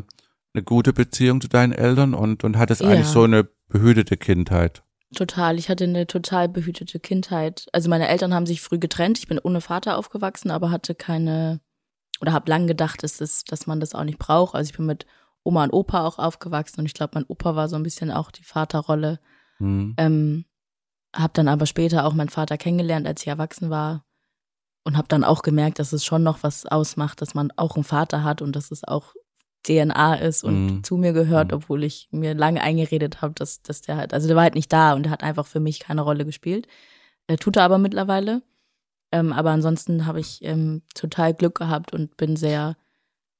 eine gute Beziehung zu deinen Eltern und, und hattest ja. eigentlich so eine behütete Kindheit. Total. Ich hatte eine total behütete Kindheit. Also meine Eltern haben sich früh getrennt. Ich bin ohne Vater aufgewachsen, aber hatte keine oder habe lang gedacht, dass, es, dass man das auch nicht braucht. Also ich bin mit Oma und Opa auch aufgewachsen und ich glaube, mein Opa war so ein bisschen auch die Vaterrolle. Mhm. Ähm, habe dann aber später auch meinen Vater kennengelernt, als ich erwachsen war und habe dann auch gemerkt, dass es schon noch was ausmacht, dass man auch einen Vater hat und dass es auch DNA ist und mhm. zu mir gehört, mhm. obwohl ich mir lange eingeredet habe, dass, dass der halt, also der war halt nicht da und der hat einfach für mich keine Rolle gespielt. Äh, tut er aber mittlerweile. Ähm, aber ansonsten habe ich ähm, total Glück gehabt und bin sehr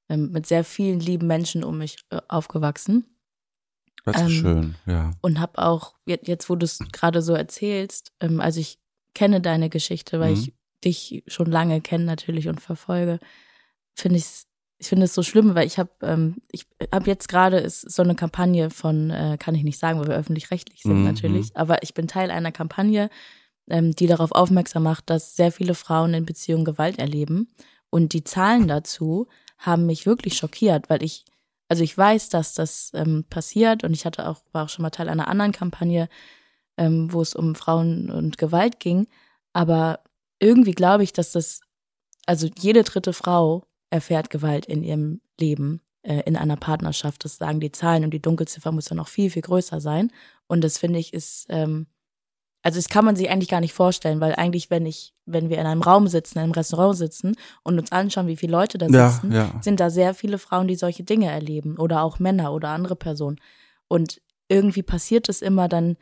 ähm, mit sehr vielen lieben Menschen um mich äh, aufgewachsen. Das ist ähm, schön, ja. Und habe auch, jetzt wo du es gerade so erzählst, ähm, also ich kenne deine Geschichte, weil mhm. ich dich schon lange kenne natürlich und verfolge, finde ich es ich finde es so schlimm, weil ich habe, ähm, ich habe jetzt gerade ist so eine Kampagne von, äh, kann ich nicht sagen, weil wir öffentlich-rechtlich sind mhm. natürlich, aber ich bin Teil einer Kampagne, ähm, die darauf aufmerksam macht, dass sehr viele Frauen in Beziehungen Gewalt erleben. Und die Zahlen dazu haben mich wirklich schockiert, weil ich, also ich weiß, dass das ähm, passiert und ich hatte auch, war auch schon mal Teil einer anderen Kampagne, ähm, wo es um Frauen und Gewalt ging. Aber irgendwie glaube ich, dass das, also jede dritte Frau erfährt Gewalt in ihrem Leben, äh, in einer Partnerschaft. Das sagen die Zahlen und die Dunkelziffer muss ja noch viel, viel größer sein. Und das finde ich ist, ähm, also das kann man sich eigentlich gar nicht vorstellen, weil eigentlich, wenn ich, wenn wir in einem Raum sitzen, in einem Restaurant sitzen und uns anschauen, wie viele Leute da sitzen, ja, ja. sind da sehr viele Frauen, die solche Dinge erleben oder auch Männer oder andere Personen. Und irgendwie passiert es immer dann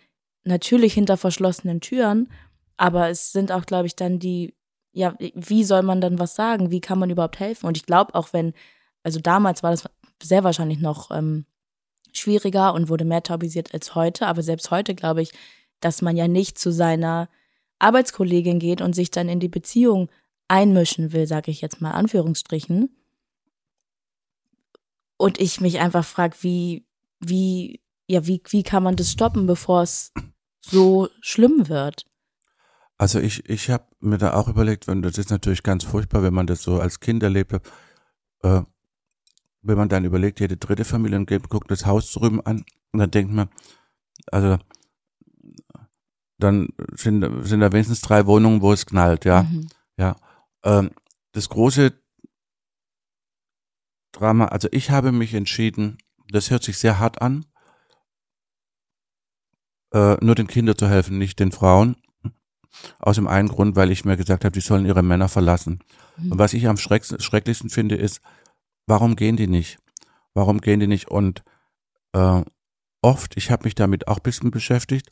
natürlich hinter verschlossenen Türen, aber es sind auch, glaube ich, dann die ja, wie soll man dann was sagen? Wie kann man überhaupt helfen? Und ich glaube, auch wenn, also damals war das sehr wahrscheinlich noch ähm, schwieriger und wurde mehr taubisiert als heute, aber selbst heute glaube ich, dass man ja nicht zu seiner Arbeitskollegin geht und sich dann in die Beziehung einmischen will, sage ich jetzt mal Anführungsstrichen. Und ich mich einfach frage, wie, wie, ja, wie, wie kann man das stoppen, bevor es so schlimm wird? Also ich, ich habe mir da auch überlegt, wenn das ist natürlich ganz furchtbar, wenn man das so als Kind erlebt hat, äh, wenn man dann überlegt, jede dritte Familie und guckt das Haus drüben an und dann denkt man, also dann sind, sind da wenigstens drei Wohnungen, wo es knallt, ja. Mhm. Ja. Ähm, das große Drama, also ich habe mich entschieden, das hört sich sehr hart an, äh, nur den Kindern zu helfen, nicht den Frauen. Aus dem einen Grund, weil ich mir gesagt habe, die sollen ihre Männer verlassen. Mhm. Und was ich am schrecklichsten finde, ist, warum gehen die nicht? Warum gehen die nicht? Und äh, oft, ich habe mich damit auch ein bisschen beschäftigt,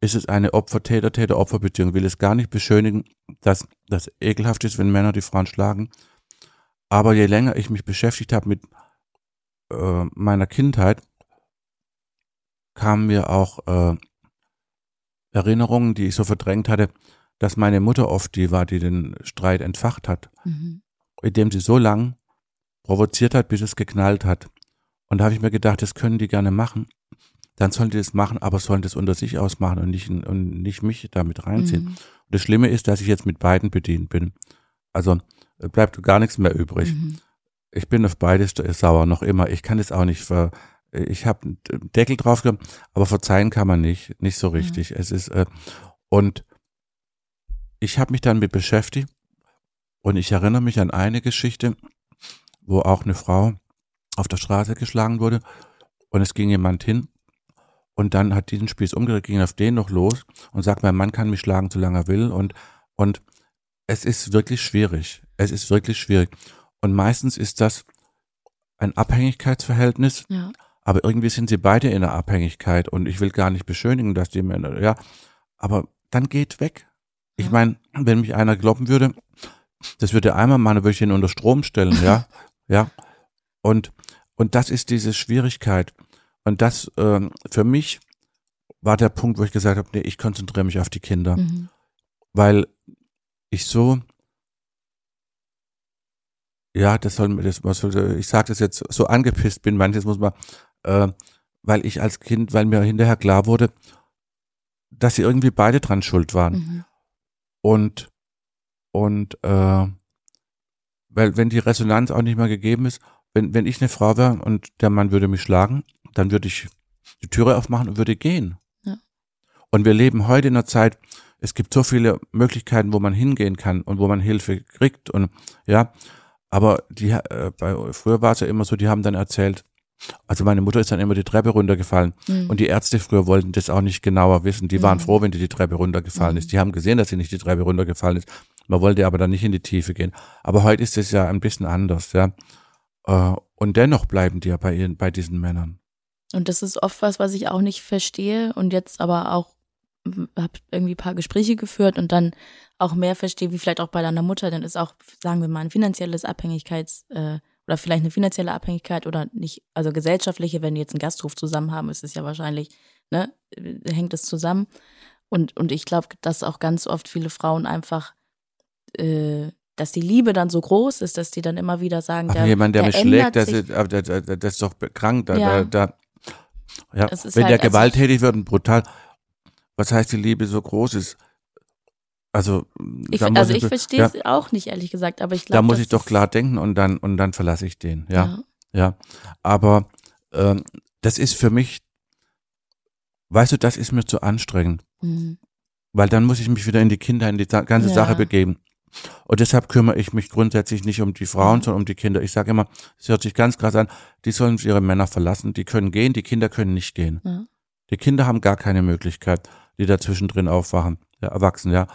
ist es eine Opfer-Täter-Täter-Opfer-Beziehung. Will es gar nicht beschönigen, dass das ekelhaft ist, wenn Männer die Frauen schlagen. Aber je länger ich mich beschäftigt habe mit äh, meiner Kindheit, kamen mir auch äh, Erinnerungen, die ich so verdrängt hatte, dass meine Mutter oft die war, die den Streit entfacht hat, mhm. indem sie so lang provoziert hat, bis es geknallt hat. Und da habe ich mir gedacht, das können die gerne machen. Dann sollen die das machen, aber sollen das unter sich ausmachen und nicht, und nicht mich damit reinziehen. Mhm. Und das Schlimme ist, dass ich jetzt mit beiden bedient bin. Also äh, bleibt gar nichts mehr übrig. Mhm. Ich bin auf beides sauer, noch immer. Ich kann es auch nicht ver, ich habe einen Deckel drauf gehabt, aber verzeihen kann man nicht, nicht so richtig. Mhm. Es ist, äh, und ich habe mich dann mit beschäftigt und ich erinnere mich an eine Geschichte, wo auch eine Frau auf der Straße geschlagen wurde und es ging jemand hin und dann hat diesen Spieß umgedreht, ging auf den noch los und sagt, mein Mann kann mich schlagen, solange er will und, und es ist wirklich schwierig. Es ist wirklich schwierig. Und meistens ist das ein Abhängigkeitsverhältnis. Ja. Aber irgendwie sind sie beide in einer Abhängigkeit und ich will gar nicht beschönigen, dass die Männer, ja, aber dann geht weg. Ich ja. meine, wenn mich einer kloppen würde, das würde einmal machen, würde ich ihn unter Strom stellen, ja, ja. Und, und das ist diese Schwierigkeit. Und das äh, für mich war der Punkt, wo ich gesagt habe, nee, ich konzentriere mich auf die Kinder. Mhm. Weil ich so, ja, das soll, das, was soll, ich sage das jetzt so angepisst bin, manches muss man, äh, weil ich als Kind, weil mir hinterher klar wurde, dass sie irgendwie beide dran schuld waren. Mhm. Und, und, äh, weil wenn die Resonanz auch nicht mehr gegeben ist, wenn, wenn ich eine Frau wäre und der Mann würde mich schlagen, dann würde ich die Türe aufmachen und würde gehen. Ja. Und wir leben heute in einer Zeit, es gibt so viele Möglichkeiten, wo man hingehen kann und wo man Hilfe kriegt und ja, aber die äh, bei früher war es ja immer so, die haben dann erzählt, also meine Mutter ist dann immer die Treppe runtergefallen mhm. und die Ärzte früher wollten das auch nicht genauer wissen. Die waren mhm. froh, wenn die die Treppe runtergefallen mhm. ist. Die haben gesehen, dass sie nicht die Treppe runtergefallen ist. Man wollte aber dann nicht in die Tiefe gehen. Aber heute ist es ja ein bisschen anders, ja. Äh, und dennoch bleiben die ja bei ihren, bei diesen Männern. Und das ist oft was, was ich auch nicht verstehe und jetzt aber auch habe irgendwie ein paar Gespräche geführt und dann auch mehr verstehe, wie vielleicht auch bei deiner Mutter, dann ist auch, sagen wir mal, ein finanzielles Abhängigkeits- äh, oder vielleicht eine finanzielle Abhängigkeit oder nicht, also gesellschaftliche, wenn die jetzt einen Gasthof zusammen haben, ist es ja wahrscheinlich, ne, hängt es zusammen. Und, und ich glaube, dass auch ganz oft viele Frauen einfach, äh, dass die Liebe dann so groß ist, dass die dann immer wieder sagen, Ach, der, jemand, der, der mich schlägt, das ist, das ist doch krank, da, ja. da, da ja, wenn halt, der also gewalttätig wird und brutal, was heißt die Liebe so groß ist? Also, ich, also ich, ich verstehe es ja, auch nicht, ehrlich gesagt, aber ich glaube. Da muss ich doch klar denken und dann, und dann verlasse ich den, ja. Ja. ja. Aber ähm, das ist für mich, weißt du, das ist mir zu anstrengend. Mhm. Weil dann muss ich mich wieder in die Kinder, in die ganze ja. Sache begeben. Und deshalb kümmere ich mich grundsätzlich nicht um die Frauen, sondern um die Kinder. Ich sage immer, es hört sich ganz krass an, die sollen ihre Männer verlassen, die können gehen, die Kinder können nicht gehen. Ja. Die Kinder haben gar keine Möglichkeit, die dazwischen drin aufwachen, ja, erwachsen, ja.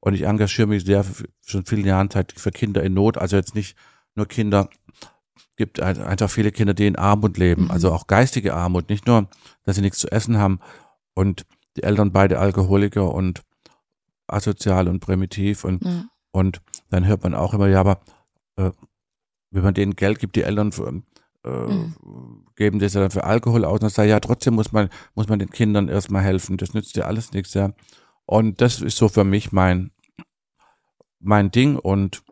Und ich engagiere mich sehr für, schon vielen Jahren Zeit für Kinder in Not, also jetzt nicht nur Kinder, gibt einfach viele Kinder, die in Armut leben, mhm. also auch geistige Armut, nicht nur, dass sie nichts zu essen haben und die Eltern beide Alkoholiker und asozial und primitiv und ja. Und dann hört man auch immer, ja, aber äh, wenn man denen Geld gibt, die Eltern äh, mhm. geben das ja dann für Alkohol aus und dann sagt, ja, trotzdem muss man, muss man den Kindern erstmal helfen. Das nützt ja alles nichts, ja. Und das ist so für mich mein, mein Ding. Und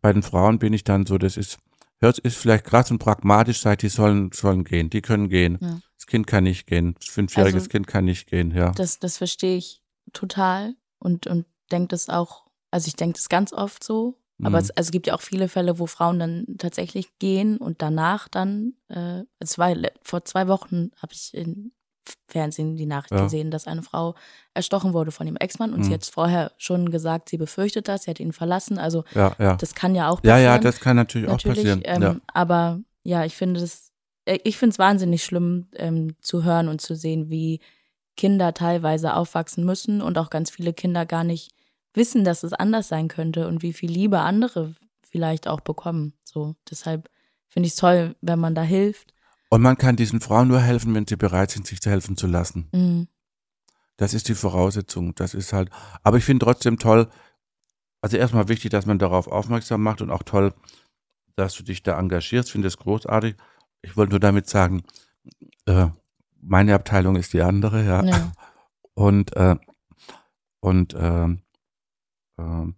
bei den Frauen bin ich dann so, das ist, hört, ist vielleicht krass und pragmatisch, sagt, die sollen, sollen gehen, die können gehen. Ja. Das Kind kann nicht gehen. Das fünfjähriges also, Kind kann nicht gehen, ja. Das, das verstehe ich total und, und denke das auch also ich denke das ganz oft so. Aber mhm. es, also es gibt ja auch viele Fälle, wo Frauen dann tatsächlich gehen und danach dann, äh, es war vor zwei Wochen habe ich im Fernsehen die Nachricht ja. gesehen, dass eine Frau erstochen wurde von ihrem Ex-Mann und mhm. sie hat vorher schon gesagt, sie befürchtet das, sie hat ihn verlassen. Also ja, ja. das kann ja auch passieren. Ja, ja, das kann natürlich, natürlich auch passieren. Ähm. Aber ja, ich finde es, äh, ich finde es wahnsinnig schlimm ähm, zu hören und zu sehen, wie Kinder teilweise aufwachsen müssen und auch ganz viele Kinder gar nicht wissen, dass es anders sein könnte und wie viel Liebe andere vielleicht auch bekommen. So, deshalb finde ich es toll, wenn man da hilft. Und man kann diesen Frauen nur helfen, wenn sie bereit sind, sich helfen zu lassen. Mhm. Das ist die Voraussetzung. Das ist halt, aber ich finde trotzdem toll, also erstmal wichtig, dass man darauf aufmerksam macht und auch toll, dass du dich da engagierst. Ich finde es großartig. Ich wollte nur damit sagen, äh, meine Abteilung ist die andere, ja. ja. Und, äh, und äh, ähm,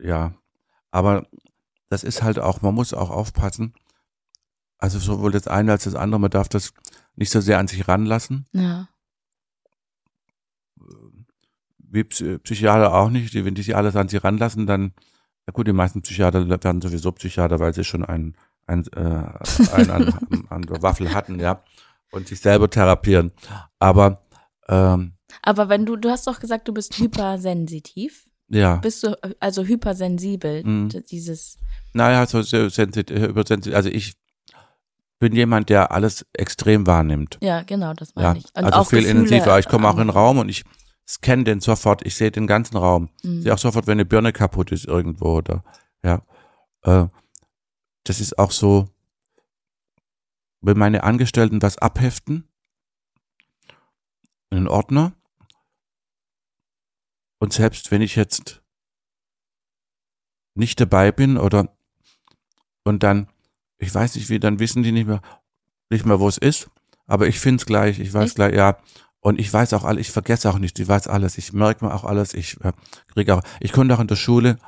ja, aber das ist halt auch, man muss auch aufpassen. Also sowohl das eine als das andere, man darf das nicht so sehr an sich ranlassen. Ja. Wie Psychiater auch nicht. Wenn die sich alles an sich ranlassen, dann, ja gut, die meisten Psychiater werden sowieso Psychiater, weil sie schon ein, ein, äh, ein an, an der Waffel hatten, ja, und sich selber therapieren. Aber ähm, aber wenn du, du hast doch gesagt, du bist hypersensitiv. Ja. Bist du also hypersensibel, Mhm. dieses Naja, so so sensitiv, übersensitiv. Also ich bin jemand, der alles extrem wahrnimmt. Ja, genau, das Ja, meine ich. Und also auch viel Gefühle, intensiver. Ich komme auch in den Raum und ich scanne den sofort. Ich sehe den ganzen Raum. Mhm. Sehe auch sofort, wenn eine Birne kaputt ist irgendwo oder ja. Äh, das ist auch so, wenn meine Angestellten was abheften, in einen Ordner. Und selbst wenn ich jetzt nicht dabei bin oder und dann, ich weiß nicht wie, dann wissen die nicht mehr, nicht mehr, wo es ist, aber ich finde es gleich, ich weiß Echt? gleich, ja. Und ich weiß auch alles, ich vergesse auch nicht, ich weiß alles, ich merke mir auch alles, ich äh, kriege auch, ich konnte auch in der Schule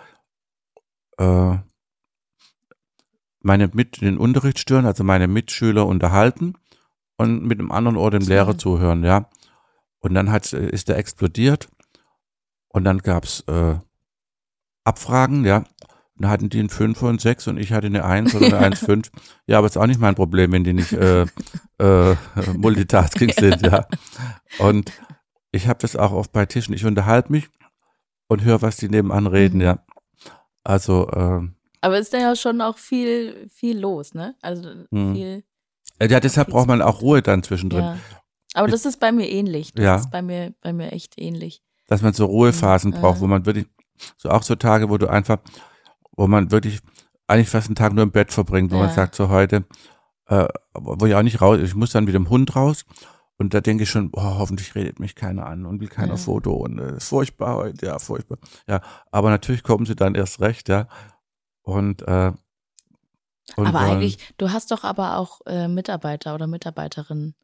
äh, meine mit den Unterricht stören, also meine Mitschüler unterhalten und mit dem anderen Ohr dem. Lehrer zuhören, ja. Und dann hat, ist er explodiert und dann gab's äh, Abfragen, ja. Und dann hatten die einen Fünfer und sechs und ich hatte eine Eins oder eine Eins fünf. Ja, aber ist auch nicht mein Problem, wenn die nicht äh, äh, Multitasking sind, ja. Und ich habe das auch oft bei Tischen. Ich unterhalte mich und höre, was die nebenan reden, Mhm. ja. Also äh, Aber ist da ja schon auch viel, viel los, ne? Also Mhm. viel. äh, ja, deshalb braucht man auch Ruhe dann zwischendrin, Ja. Aber das ist bei mir ähnlich. Das Ja. ist bei mir, bei mir echt ähnlich. Dass man so Ruhephasen Mhm, braucht, wo man wirklich so auch so Tage, wo du einfach, wo man wirklich eigentlich fast einen Tag nur im Bett verbringt, wo man Ja. sagt so heute, äh, wo ich auch nicht raus, ich muss dann mit dem Hund raus und da denke ich schon, oh, hoffentlich redet mich keiner an und will keiner Ja. Foto und äh, ist furchtbar heute, ja furchtbar, ja, aber natürlich kommen sie dann erst recht, ja und äh, und aber eigentlich, du hast doch aber auch äh, Mitarbeiter oder Mitarbeiterinnen.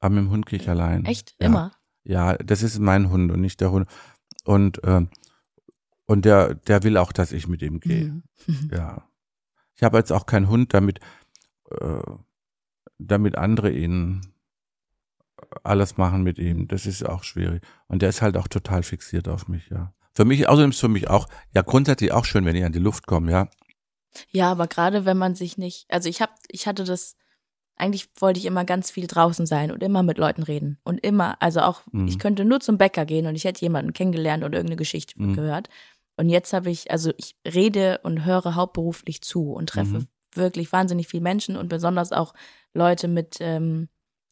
aber mit dem Hund gehe ich allein. Echt? Ja. Immer? Ja, das ist mein Hund und nicht der Hund. Und, ähm, und der, der will auch, dass ich mit ihm gehe. Mhm. Ja. Ich habe jetzt auch keinen Hund, damit, äh, damit andere ihn alles machen mit ihm. Das ist auch schwierig. Und der ist halt auch total fixiert auf mich, ja. Für mich, außerdem ist für mich auch, ja, grundsätzlich auch schön, wenn ich an die Luft komme, ja. Ja, aber gerade wenn man sich nicht, also ich hab, ich hatte das, eigentlich wollte ich immer ganz viel draußen sein und immer mit Leuten reden und immer, also auch, Mhm. ich könnte nur zum Bäcker gehen und ich hätte jemanden kennengelernt oder irgendeine Geschichte Mhm. gehört. Und jetzt habe ich, also ich rede und höre hauptberuflich zu und treffe Mhm. wirklich wahnsinnig viele Menschen und besonders auch Leute mit ähm,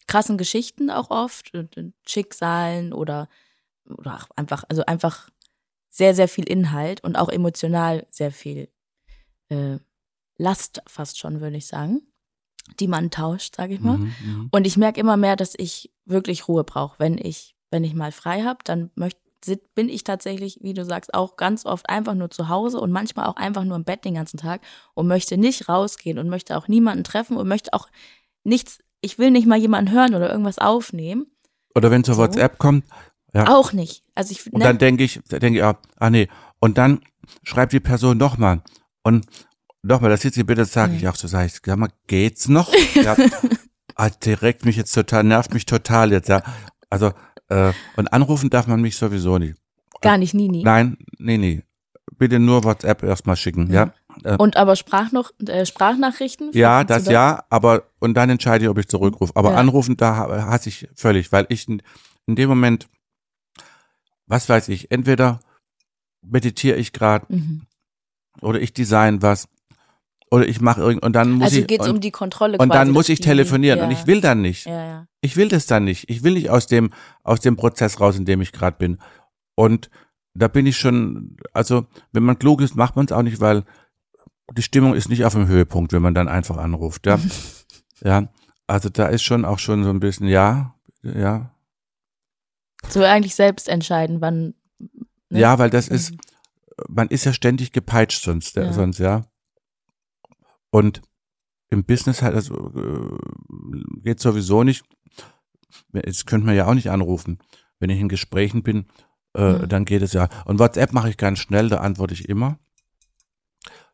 krassen Geschichten auch oft und, und Schicksalen oder oder auch einfach, also einfach sehr, sehr viel Inhalt und auch emotional sehr viel äh, Last fast schon, würde ich sagen, die man tauscht, sage ich mal. Mhm, mhm. Und ich merke immer mehr, dass ich wirklich Ruhe brauche. Wenn ich, wenn ich mal frei habe, dann möcht, sit- bin ich tatsächlich, wie du sagst, auch ganz oft einfach nur zu Hause und manchmal auch einfach nur im Bett den ganzen Tag und möchte nicht rausgehen und möchte auch niemanden treffen und möchte auch nichts, ich will nicht mal jemanden hören oder irgendwas aufnehmen. Oder wenn so So. WhatsApp kommt, Ja. Auch nicht. Also ich, Und ne, dann denke ich, denke ich, ah, ah nee. Und dann schreibt die Person nochmal. Und nochmal, das sie bitte, sage ich auch so, sag ich, sag mal, geht's noch? ja. ah, direkt mich jetzt total, nervt mich total jetzt, ja. Also, äh, und anrufen darf man mich sowieso nicht. gar nicht, nie, nie. Nein, nee, nee. Bitte nur WhatsApp erstmal schicken, ja. Äh, Und aber Sprachnoch, äh, Sprachnachrichten? ja, das du ja, aber, und dann entscheide ich, ob ich zurückrufe. Aber Ja. anrufen, da ha- hasse ich völlig, weil ich in, in dem Moment, was weiß ich, entweder meditiere ich gerade Mhm. oder ich design was oder ich mache irgend und dann muss Also ich geht es und, um die Kontrolle und dann muss ich die- telefonieren ja, und ich will dann nicht. Ja, ja. Ich will das dann nicht. Ich will nicht aus dem aus dem Prozess raus, in dem ich gerade bin. Und da bin ich schon, also wenn man klug ist, macht man es auch nicht, weil die Stimmung ist nicht auf dem Höhepunkt, wenn man dann einfach anruft. Ja, ja. Also da ist schon auch schon so ein bisschen, ja, ja, So eigentlich selbst entscheiden, wann. ne? ja, weil das ist, Mhm. man ist ja ständig gepeitscht sonst, ja. Ja. sonst, ja. Und im Business halt, also, äh, geht sowieso nicht. Jetzt könnte man ja auch nicht anrufen. Wenn ich in Gesprächen bin, äh, Mhm. dann geht es ja. Und WhatsApp mache ich ganz schnell, da antworte ich immer.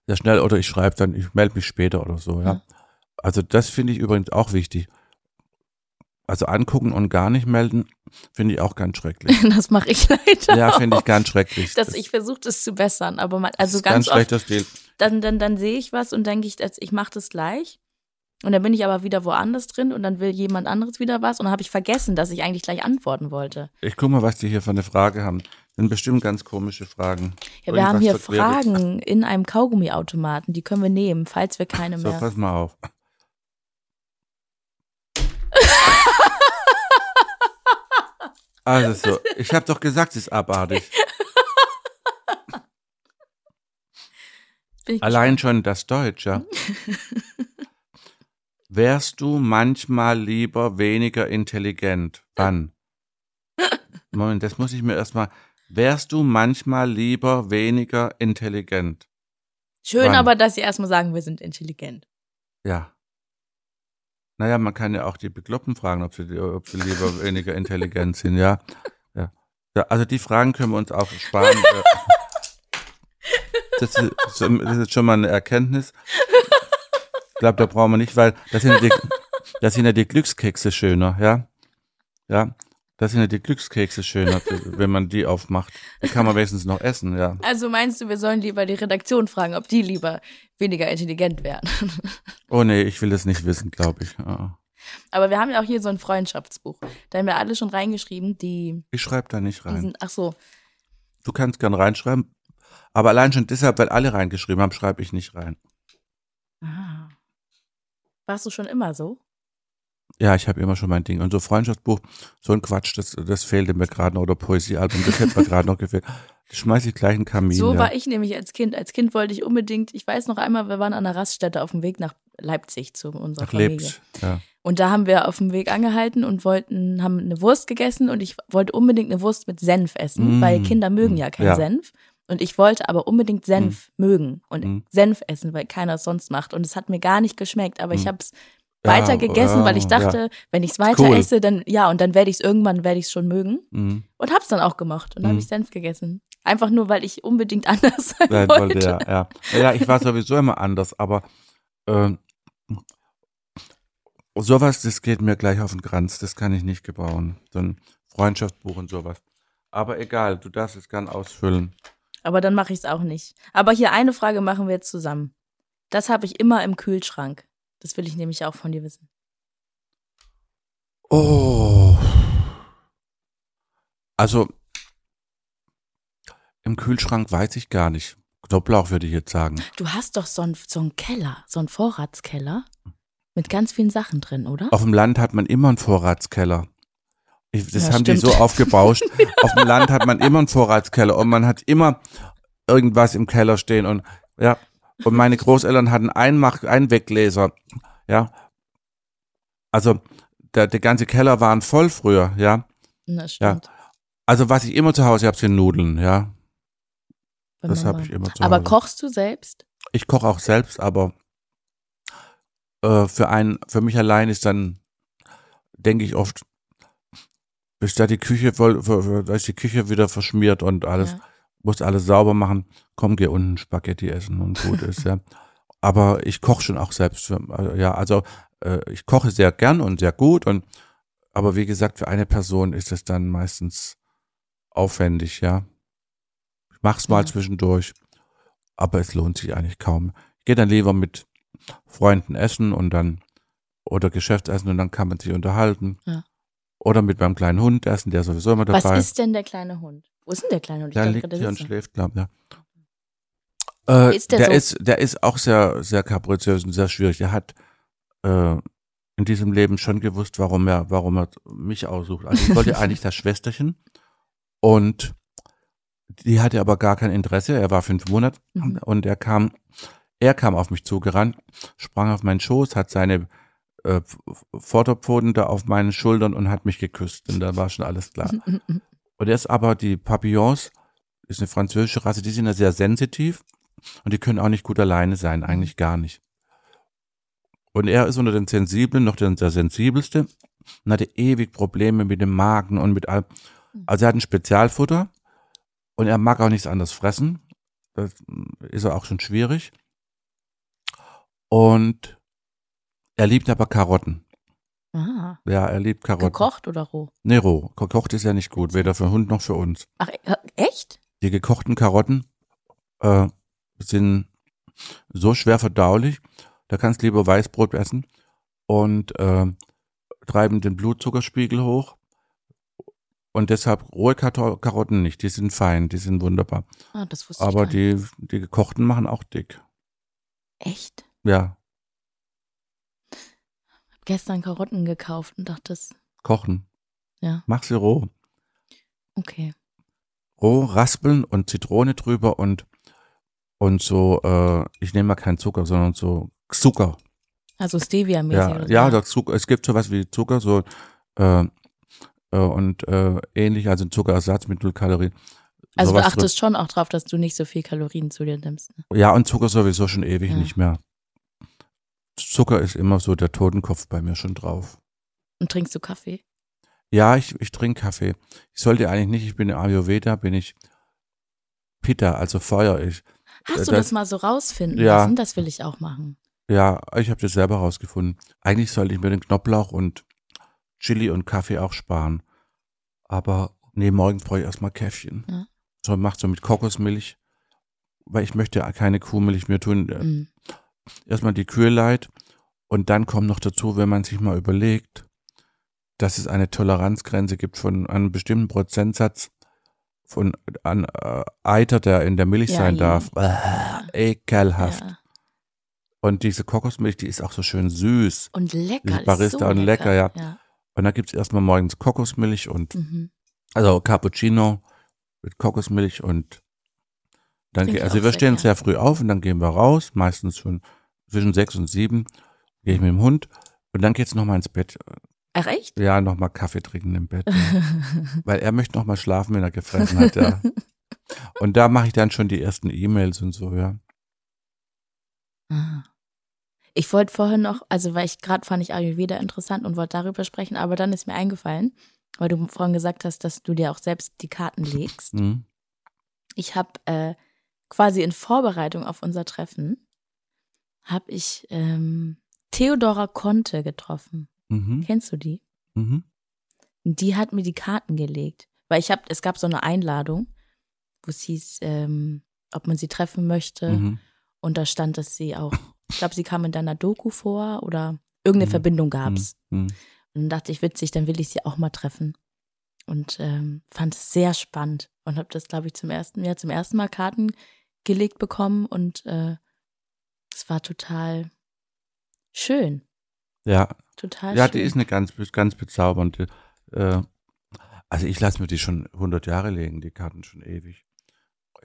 sehr schnell oder ich schreibe dann, ich melde mich später oder so, ja. Ja. Also das finde ich übrigens auch wichtig. Also angucken und gar nicht melden, finde ich auch ganz schrecklich. Das mache ich leider. Ja, finde ich ganz schrecklich. Dass Das ich versuche, das zu bessern, aber man, also ganz, ganz schlechter Stil. dann, dann, dann sehe ich was und denke ich, dass ich mache das gleich. Und dann bin ich aber wieder woanders drin und dann will jemand anderes wieder was und dann habe ich vergessen, dass ich eigentlich gleich antworten wollte. Ich guck mal, was die hier für eine Frage haben. Das sind bestimmt ganz komische Fragen. Ja, wir haben hier. Fragen in einem Kaugummiautomaten, die können wir nehmen, falls wir keine So, mehr. pass mal auf. Also so, ich habe doch gesagt, es ist abartig. Allein schon das Deutsch, ja. Wärst du manchmal lieber weniger intelligent? Wann? Moment, das muss ich mir erstmal. Wärst du manchmal lieber weniger intelligent? Schön Wann? aber, dass Sie erstmal sagen, wir sind intelligent. Ja. Naja, man kann ja auch die Bekloppen fragen, ob sie, ob sie lieber weniger intelligent sind, ja. ja. ja also die Fragen können wir uns auch sparen. äh. das, ist, das ist schon mal eine Erkenntnis. Ich glaube, da brauchen wir nicht, weil das sind ja die, das sind ja die Glückskekse schöner, ja. Ja. Das sind ja die Glückskekse schöner, wenn man die aufmacht. Die kann man wenigstens noch essen, ja. Also meinst du, wir sollen lieber die Redaktion fragen, ob die lieber weniger intelligent wären? Oh nee, ich will das nicht wissen, glaube ich. Ah. Aber wir haben ja auch hier so ein Freundschaftsbuch. Da haben wir alle schon reingeschrieben, die, Ich schreibe da nicht rein. sind, ach so, Du kannst gern reinschreiben, aber allein schon deshalb, weil alle reingeschrieben haben, schreibe ich nicht rein. ah. Warst du schon immer so? Ja, ich habe immer schon mein Ding. Und so Freundschaftsbuch, so ein Quatsch, das, das fehlte mir gerade noch. Oder Poesiealbum, das hätte mir gerade noch gefehlt. Das schmeiße ich gleich in den Kamin. So ja. war ich nämlich als Kind. Als Kind wollte ich unbedingt, ich weiß noch einmal, wir waren an einer Raststätte auf dem Weg nach Leipzig zu unserer Ach, Familie. lebt. Ja. Und da haben wir auf dem Weg angehalten und wollten, haben eine Wurst gegessen und ich wollte unbedingt eine Wurst mit Senf essen, Mm. weil Kinder mögen ja keinen Ja. Senf. Und ich wollte aber unbedingt Senf mögen und Mm. Senf essen, weil keiner es sonst macht. Und es hat mir gar nicht geschmeckt, aber ich Mm. habe es weiter gegessen, ja, weil ich dachte, wenn ich es weiter Cool. esse, dann ja, und dann werde ich es irgendwann, werde ich es schon mögen. Mhm. Und hab's dann auch gemacht. Und Mm. habe ich Senf gegessen. Einfach nur, weil ich unbedingt anders sein wollte. wollte, ja, ja. Ja, ich war sowieso immer anders, aber ähm, sowas, das geht mir gleich auf den Kranz. Das kann ich nicht gebrauchen. So ein Freundschaftsbuch und sowas. Aber egal, du darfst es gern ausfüllen. Aber dann mache ich es auch nicht. Aber hier eine Frage machen wir jetzt zusammen. Das habe ich immer im Kühlschrank. Das will ich nämlich auch von dir wissen. Oh. Also, im Kühlschrank weiß ich gar nicht. Knoblauch würde ich jetzt sagen. Du hast doch so einen so einen Keller, so einen Vorratskeller mit ganz vielen Sachen drin, oder? Auf dem Land hat man immer einen Vorratskeller. Ich, das Ja, haben die stimmt. so aufgebauscht. Auf dem Land hat man immer einen Vorratskeller und man hat immer irgendwas im Keller stehen und ja. Und meine Großeltern hatten einen Mach Einweggläser, ja. Also der, der ganze Keller waren voll früher, ja. Das stimmt. Also was ich immer zu Hause habe, sind Nudeln, ja. Bei Das habe ich immer zu Aber Hause. kochst du selbst? Ich koche auch selbst, aber äh, für einen, für mich allein ist dann, denke ich oft, bis da die Küche voll, da ist die Küche wieder verschmiert und alles, Ja. Muss alles sauber machen. Komm, geh unten Spaghetti essen und gut ist, ja. Aber ich koche schon auch selbst. Äh, ja, also äh, ich koche sehr gern und sehr gut und aber wie gesagt, für eine Person ist es dann meistens aufwendig, ja. Ich mach's mal Ja. zwischendurch, aber es lohnt sich eigentlich kaum. Ich gehe dann lieber mit Freunden essen und dann oder Geschäftsessen und dann kann man sich unterhalten. Ja. Oder mit meinem kleinen Hund essen, der sowieso immer dabei Was ist denn der kleine Hund? Wo ist denn der kleine? Ich der liegt hier und schläft, glaub ja. Äh, Ist der der, so- ist, der ist auch sehr, sehr kapriziös und sehr schwierig. Der hat äh, in diesem Leben schon gewusst, warum er, warum er mich aussucht. Also ich wollte eigentlich das Schwesterchen und die hatte aber gar kein Interesse. Er war fünf Monate Mhm. und er kam, er kam auf mich zugerannt, sprang auf meinen Schoß, hat seine äh, Vorderpfoten da auf meinen Schultern und hat mich geküsst. Und da war schon alles klar. Und er ist aber die Papillons, ist eine französische Rasse, die sind ja sehr sensitiv und die können auch nicht gut alleine sein, eigentlich gar nicht. Und er ist unter den Sensiblen noch der, der sensibelste und hatte ewig Probleme mit dem Magen und mit all. Also er hat ein Spezialfutter und er mag auch nichts anderes fressen. Das ist auch schon schwierig. Und er liebt aber Karotten. Ah. Ja, er liebt Karotten. Gekocht oder roh? Nee, roh. Gekocht ist ja nicht gut, weder für Hund noch für uns. Ach, e- echt? Die gekochten Karotten äh, sind so schwer verdaulich, da kannst du lieber Weißbrot essen und äh, treiben den Blutzuckerspiegel hoch. Und deshalb rohe Karotten nicht, die sind fein, die sind wunderbar. Ah, das wusste Aber ich nicht. die, die gekochten machen auch dick. Echt? Ja, gestern Karotten gekauft und dachte, das, kochen. Ja. Mach sie roh. okay. Roh raspeln und Zitrone drüber und und so, äh, ich nehme mal keinen Zucker, sondern so Zucker. Also Stevia-mäßig Ja, ja, der Zucker, es gibt sowas wie Zucker, so äh, äh, und äh, ähnlich, also Zuckerersatz mit null Kalorien. Also du Sowas drin. achtest schon auch drauf, dass du nicht so viel Kalorien zu dir nimmst. Ne? Ja, und Zucker sowieso schon ewig Ja. nicht mehr. Zucker ist immer so der Totenkopf bei mir schon drauf. Und trinkst du Kaffee? Ja, ich, ich trinke Kaffee. Ich sollte eigentlich nicht, ich bin Ayurveda, bin ich Pitta, also Feuer. Ich, Hast Äh, du das- das mal so rausfinden Ja. lassen? Das will ich auch machen. ja, ich habe das selber rausgefunden. Eigentlich sollte ich mir den Knoblauch und Chili und Kaffee auch sparen. Aber nee, morgens brauche ich erstmal Käffchen. Ja. So macht so mit Kokosmilch, weil ich möchte keine Kuhmilch mehr tun. Mhm. Erstmal die Kühe leid und dann kommt noch dazu, wenn man sich mal überlegt, dass es eine Toleranzgrenze gibt von einem bestimmten Prozentsatz von an äh, Eiter, der in der Milch Ja, sein ja. darf. Äh, ekelhaft. Ja. Und diese Kokosmilch, die ist auch so schön süß. Und lecker. Dieses ist Barista so und lecker, ja. ja. Und dann gibt's erstmal morgens Kokosmilch und Mhm. also Cappuccino mit Kokosmilch und dann also wir stehen sehr früh auf und dann gehen wir raus, meistens schon zwischen sechs und sieben, gehe ich mit dem Hund und dann geht's noch mal ins Bett. Ach echt? Ja, noch mal Kaffee trinken im Bett, ja. weil er möchte noch mal schlafen, wenn er gefressen hat, ja. Und da mache ich dann schon die ersten E-Mails und so, ja. Ah. Ich wollte vorhin noch, also weil ich gerade fand ich Ayurveda interessant und wollte darüber sprechen, aber dann ist mir eingefallen, weil du vorhin gesagt hast, dass du dir auch selbst die Karten legst. Mhm. Ich habe äh, quasi in Vorbereitung auf unser Treffen habe ich ähm, Theodora Conte getroffen. Mhm. Kennst du die? Mhm. Die hat mir die Karten gelegt, weil ich habe, es gab so eine Einladung, wo es hieß, ähm, ob man sie treffen möchte. Mhm. Und da stand, dass sie auch, ich glaube, sie kam in deiner Doku vor oder irgendeine Mhm. Verbindung gab's. Mhm. Und dann dachte ich, witzig, dann will ich sie auch mal treffen. Und ähm, fand es sehr spannend und habe das, glaube ich, zum ersten, ja, zum ersten Mal Karten gelegt bekommen und äh, es war total schön. Ja, Total Ja, schön. die ist eine ganz, ganz bezaubernde. Äh, also ich lasse mir die schon 100 Jahre legen, die Karten schon ewig.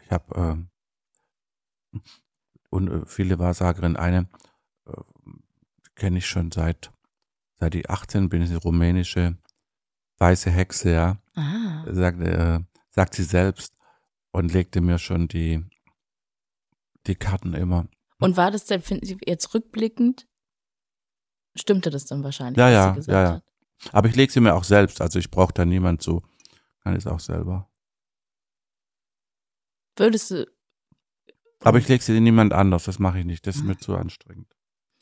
Ich habe ähm, und äh, viele Wahrsagerinnen, eine äh, kenne ich schon seit seit ich 18 bin, ist eine rumänische weiße Hexe, ja, ah, sagt, äh, sagt sie selbst und legte mir schon die die Karten immer. Und war das denn, finden Sie jetzt rückblickend, stimmte das dann wahrscheinlich, Ja, was ja, sie gesagt ja, ja. hat? Aber ich lege sie mir auch selbst, also ich brauche da niemand zu. Kann es auch selber. Würdest du, Aber ich lege sie niemand anders, das mache ich nicht, das ist Ah. mir zu anstrengend.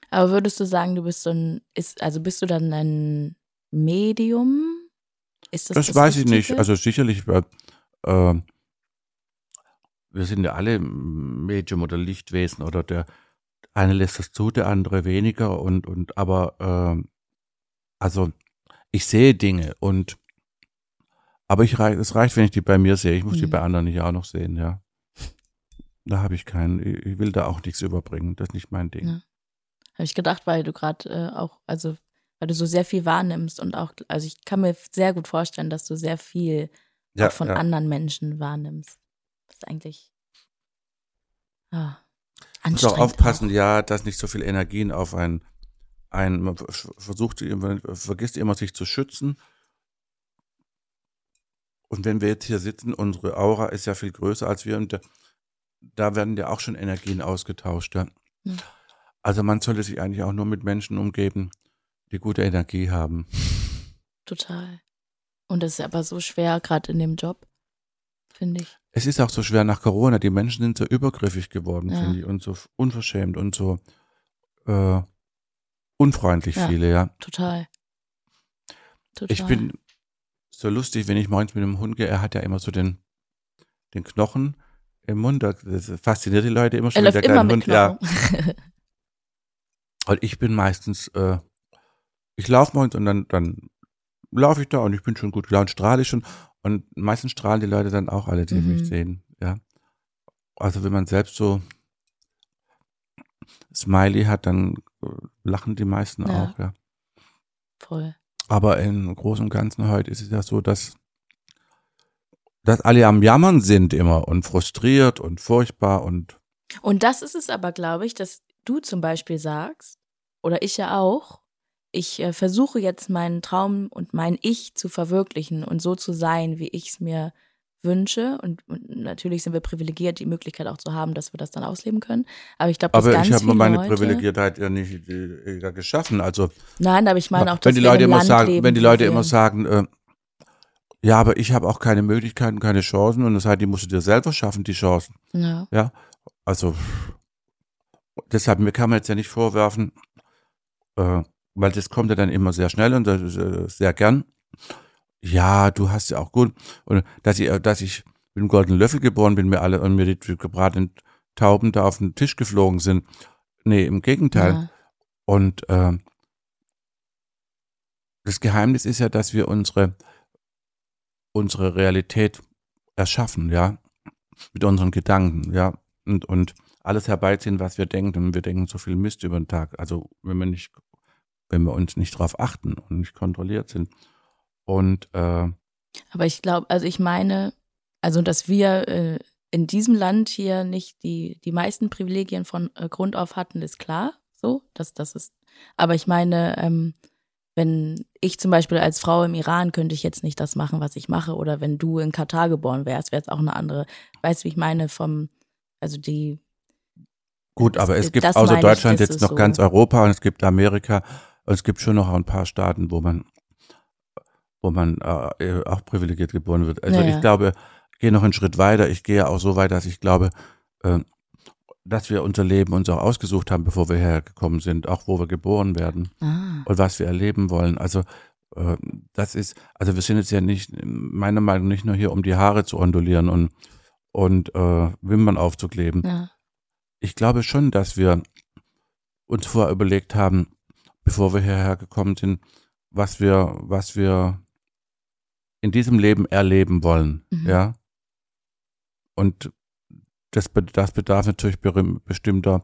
aber würdest du sagen, du bist so ein, ist, also bist du dann ein Medium? Ist das Das, das, weiß ich nicht. Also sicherlich, äh, äh, wir sind ja alle Medium oder Lichtwesen oder der eine lässt das zu, der andere weniger und und aber äh, also ich sehe Dinge und aber ich rei- es reicht, wenn ich die bei mir sehe. Ich muss die Mhm. bei anderen nicht auch noch sehen, ja. Da habe ich keinen. Ich will da auch nichts überbringen. Das ist nicht mein Ding. Ja. Habe ich gedacht, weil du gerade äh, auch, also weil du so sehr viel wahrnimmst und auch, also ich kann mir sehr gut vorstellen, dass du sehr viel Ja, von ja. anderen Menschen wahrnimmst. Das ist eigentlich ah, muss auch anstrengend. aufpassen, ja, dass nicht so viel Energien auf ein, ein man vers- versucht vergisst immer sich zu schützen. Und wenn wir jetzt hier sitzen, unsere Aura ist ja viel größer als wir und da, da werden ja auch schon Energien ausgetauscht. Ja. Ja. Also man sollte sich eigentlich auch nur mit Menschen umgeben, die gute Energie haben. Total. Und das ist aber so schwer, gerade in dem Job, finde ich. Es ist auch so schwer nach Corona. Die Menschen sind so übergriffig geworden, Ja. finde ich, und so unverschämt und so. äh, unfreundlich Ja. viele, ja. Total. Total. Ich bin so lustig, wenn ich morgens mit dem Hund gehe, er hat ja immer so den, den Knochen im Mund. Das fasziniert die Leute immer er schon. läuft der immer kleine mit Hund, ja. Knochen. Und ich bin meistens, äh, ich laufe morgens und dann, dann laufe ich da und ich bin schon gut gelaunt, strahle ich schon. Und meistens strahlen die Leute dann auch alle, die Mhm. mich sehen, ja. Also wenn man selbst so Smiley hat, dann äh, lachen die meisten Ja. auch, ja. Voll. Aber im Großen und Ganzen heute ist es ja so, dass, dass alle am Jammern sind immer und frustriert und furchtbar und Und das ist es aber, glaube ich, dass du zum Beispiel sagst, oder ich ja auch, ich äh, versuche jetzt meinen Traum und mein Ich zu verwirklichen und so zu sein, wie ich es mir wünsche. Und, und natürlich sind wir privilegiert, die Möglichkeit auch zu haben, dass wir das dann ausleben können. Aber ich glaube, aber ganz ich habe meine Leute, Privilegiertheit ja nicht äh, ja geschaffen. Also Nein, aber ich meine auch, dass wenn die Leute immer Land sagen, leben, wenn die Leute immer sagen, äh, ja, aber ich habe auch keine Möglichkeiten, keine Chancen und das heißt, die musst du dir selber schaffen, die Chancen. ja, Also deshalb mir kann man jetzt ja nicht vorwerfen, äh, weil das kommt ja dann immer sehr schnell und äh, sehr gern. Ja, du hast ja auch gut und dass ich, äh, dass ich mit dem goldenen Löffel geboren bin, mir alle und mir die gebratenen Tauben da auf den Tisch geflogen sind. Nee, im Gegenteil. ja, Und äh, das Geheimnis ist ja, dass wir unsere, unsere Realität erschaffen, ja, mit unseren Gedanken, ja, und, und alles herbeiziehen, was wir denken. Und wir denken so viel Mist über den Tag. Also wenn wir nicht, wenn wir uns nicht drauf achten und nicht kontrolliert sind. Und äh, Aber ich glaube, also ich meine, also dass wir äh, in diesem Land hier nicht die, die meisten Privilegien von äh, Grund auf hatten, ist klar. So, das, das ist. Aber ich meine, ähm, wenn ich zum Beispiel als Frau im Iran könnte ich jetzt nicht das machen, was ich mache, oder wenn du in Katar geboren wärst, wäre es auch eine andere. Weißt du, wie ich meine, vom, also die, gut, aber es gibt außer Deutschland jetzt noch so. ganz Europa und es gibt Amerika es gibt schon noch ein paar Staaten, wo man wo man äh, auch privilegiert geboren wird. Also Ja, ja. ich glaube, ich gehe noch einen Schritt weiter. Ich gehe auch so weit, dass ich glaube, äh, dass wir unser Leben uns auch ausgesucht haben, bevor wir hergekommen sind, auch wo wir geboren werden ah, und was wir erleben wollen. Also äh, das ist, also wir sind jetzt ja nicht, meiner Meinung nach nicht nur hier, um die Haare zu ondulieren und und äh, Wimpern aufzukleben. ja, Ich glaube schon, dass wir uns vorher überlegt haben, bevor wir hierher gekommen sind, was wir, was wir in diesem Leben erleben wollen, Mhm. ja. Und das, das bedarf natürlich bestimmter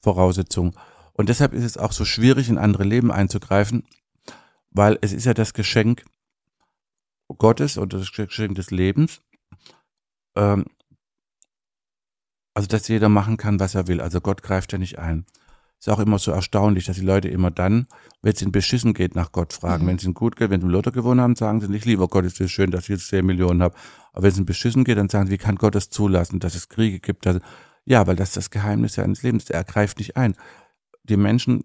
Voraussetzungen. Und deshalb ist es auch so schwierig, in andere Leben einzugreifen, weil es ist ja das Geschenk Gottes und das Geschenk des Lebens, ähm, also dass jeder machen kann, was er will. Also Gott greift ja nicht ein. Ist auch immer so erstaunlich, dass die Leute immer dann, wenn es ihnen beschissen geht, nach Gott fragen. Mhm. Wenn es ihnen gut geht, wenn sie im Lotto gewonnen haben, sagen sie nicht, lieber Gott, ist es schön, dass ich jetzt 10 Millionen habe. Aber wenn es ihnen beschissen geht, dann sagen sie, wie kann Gott das zulassen, dass es Kriege gibt? Dass, ja, weil das ist das Geheimnis seines Lebens. Er greift nicht ein. Die Menschen,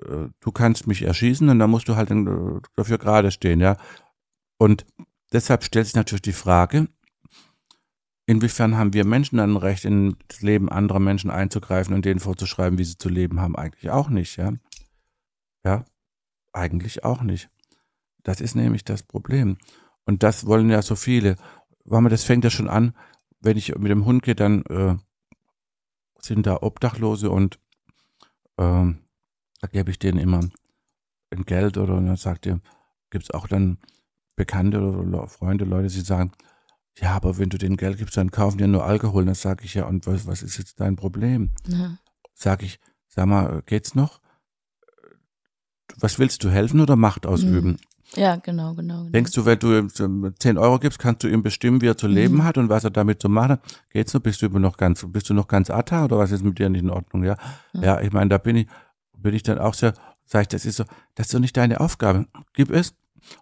äh, du kannst mich erschießen und dann musst du halt äh, dafür gerade stehen, ja. Und deshalb stellt sich natürlich die Frage, Inwiefern haben wir Menschen dann Recht, in das Leben anderer Menschen einzugreifen und denen vorzuschreiben, wie sie zu leben haben? Eigentlich auch nicht, ja. Ja, eigentlich auch nicht. Das ist nämlich das Problem. Und das wollen ja so viele. Weil das fängt ja schon an, wenn ich mit dem Hund gehe, dann äh, sind da Obdachlose und ähm, da gebe ich denen immer ein Geld oder dann sagt ihr, gibt es auch dann Bekannte oder Freunde, Leute, die sagen, ja, aber wenn du denen Geld gibst, dann kaufen die nur Alkohol. Dann sage ich ja, und was, was ist jetzt dein Problem? ja, Sag ich, sag mal, geht's noch? Was willst du helfen oder Macht ausüben? ja, genau, genau. genau. Denkst du, wenn du ihm 10 Euro gibst, kannst du ihm bestimmen, wie er zu leben Mhm. hat und was er damit zu machen hat? Geht's noch? Bist du immer noch ganz, bist du noch ganz atta oder was ist mit dir nicht in Ordnung? Ja, Ja. ja, ich meine, da bin ich, bin ich dann auch sehr, sag ich, das ist so, das ist doch nicht deine Aufgabe. Gib es.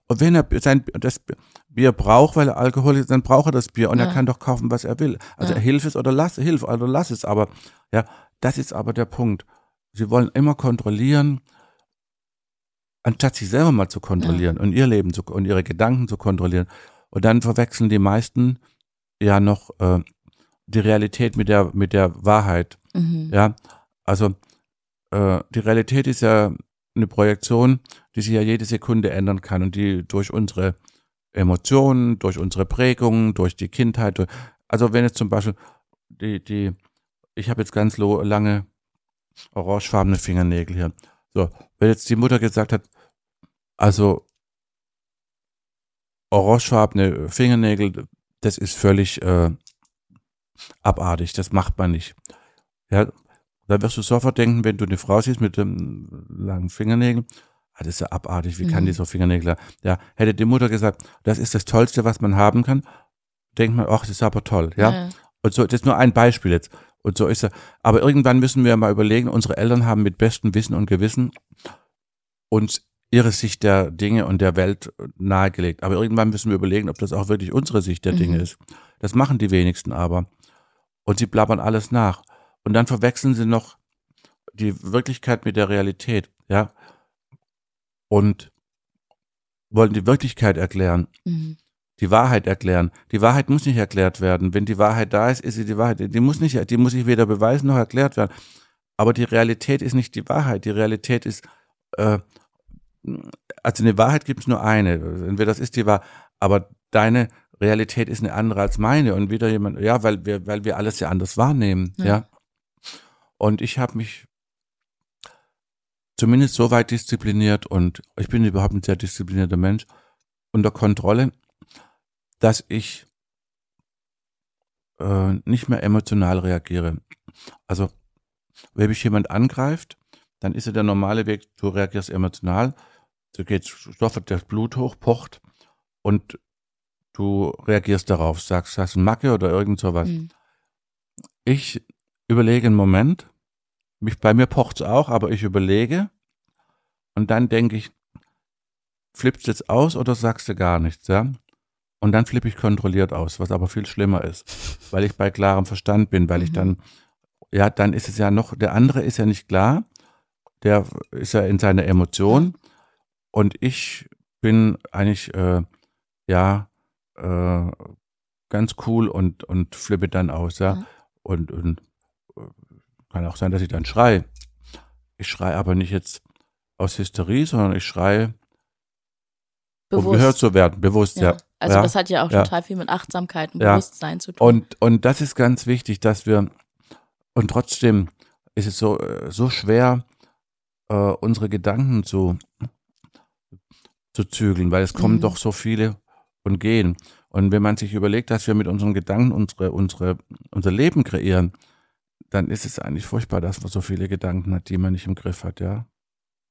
Und wenn er sein, das Bier braucht, weil er Alkohol ist, dann braucht er das Bier und Ja. er kann doch kaufen, was er will. Also Ja. hilf es oder lass, hilf oder lass es. Aber, ja, das ist aber der Punkt. Sie wollen immer kontrollieren, anstatt sich selber mal zu kontrollieren und ihr Leben zu, und ihre Gedanken zu kontrollieren. Und dann verwechseln die meisten ja noch äh, die Realität mit der mit der Wahrheit. Mhm. Ja, also äh, die Realität ist ja eine Projektion, die sich ja jede Sekunde ändern kann und die durch unsere Emotionen, durch unsere Prägungen, durch die Kindheit, durch, also wenn jetzt zum Beispiel die, die, ich habe jetzt ganz lange orangefarbene Fingernägel hier. So, wenn jetzt die Mutter gesagt hat, also orangefarbene Fingernägel, das ist völlig äh, abartig, das macht man nicht. Ja, da wirst du sofort denken, wenn du eine Frau siehst mit dem langen Fingernägeln, ah, das ist ja abartig, wie mhm. kann die so Fingernägel? Ja, hätte die Mutter gesagt, das ist das Tollste, was man haben kann, denkt man, ach, das ist aber toll, ja. ja. Und so, das ist nur ein Beispiel jetzt. Und so ist er. Aber irgendwann müssen wir mal überlegen, unsere Eltern haben mit bestem Wissen und Gewissen uns ihre Sicht der Dinge und der Welt nahegelegt. Aber irgendwann müssen wir überlegen, ob das auch wirklich unsere Sicht der mhm. Dinge ist. Das machen die wenigsten aber. Und sie blabbern alles nach. Und dann verwechseln sie noch die Wirklichkeit mit der Realität, ja. Und wollen die Wirklichkeit erklären. Mhm die Wahrheit erklären. Die Wahrheit muss nicht erklärt werden. Wenn die Wahrheit da ist, ist sie die Wahrheit. Die muss nicht, die muss sich weder beweisen noch erklärt werden. Aber die Realität ist nicht die Wahrheit. Die Realität ist, äh, also eine Wahrheit gibt es nur eine. Entweder das ist die Wahrheit, aber deine Realität ist eine andere als meine und wieder jemand, ja, weil wir, weil wir alles ja anders wahrnehmen, ja. ja? Und ich habe mich zumindest so weit diszipliniert und ich bin überhaupt ein sehr disziplinierter Mensch unter Kontrolle, dass ich äh, nicht mehr emotional reagiere. Also, wenn mich jemand angreift, dann ist ja der normale Weg, du reagierst emotional, du geht sofort das Blut hoch, pocht und du reagierst darauf, sagst, hast du eine Macke oder irgend sowas. Mhm. Ich überlege einen Moment, mich, bei mir pocht es auch, aber ich überlege und dann denke ich, flippst du jetzt aus oder sagst du gar nichts, ja? Und dann flippe ich kontrolliert aus, was aber viel schlimmer ist, weil ich bei klarem Verstand bin, weil mhm. ich dann, ja, dann ist es ja noch, der andere ist ja nicht klar, der ist ja in seiner Emotion und ich bin eigentlich, äh, ja, äh, ganz cool und, und flippe dann aus, ja. Mhm. Und, und kann auch sein, dass ich dann schrei. Ich schreie aber nicht jetzt aus Hysterie, sondern ich schreie, bewusst. um gehört zu werden, bewusst, ja. ja. Also ja, das hat ja auch ja. total viel mit Achtsamkeit und. Bewusstsein zu tun. Und, und das ist ganz wichtig, dass wir, und trotzdem ist es so, äh, so schwer, äh, unsere Gedanken zu, zu zügeln, weil es kommen mhm. doch so viele und gehen. Und wenn man sich überlegt, dass wir mit unseren Gedanken unsere, unsere, unser Leben kreieren, dann ist es eigentlich furchtbar, dass man so viele Gedanken hat, die man nicht im Griff hat, ja.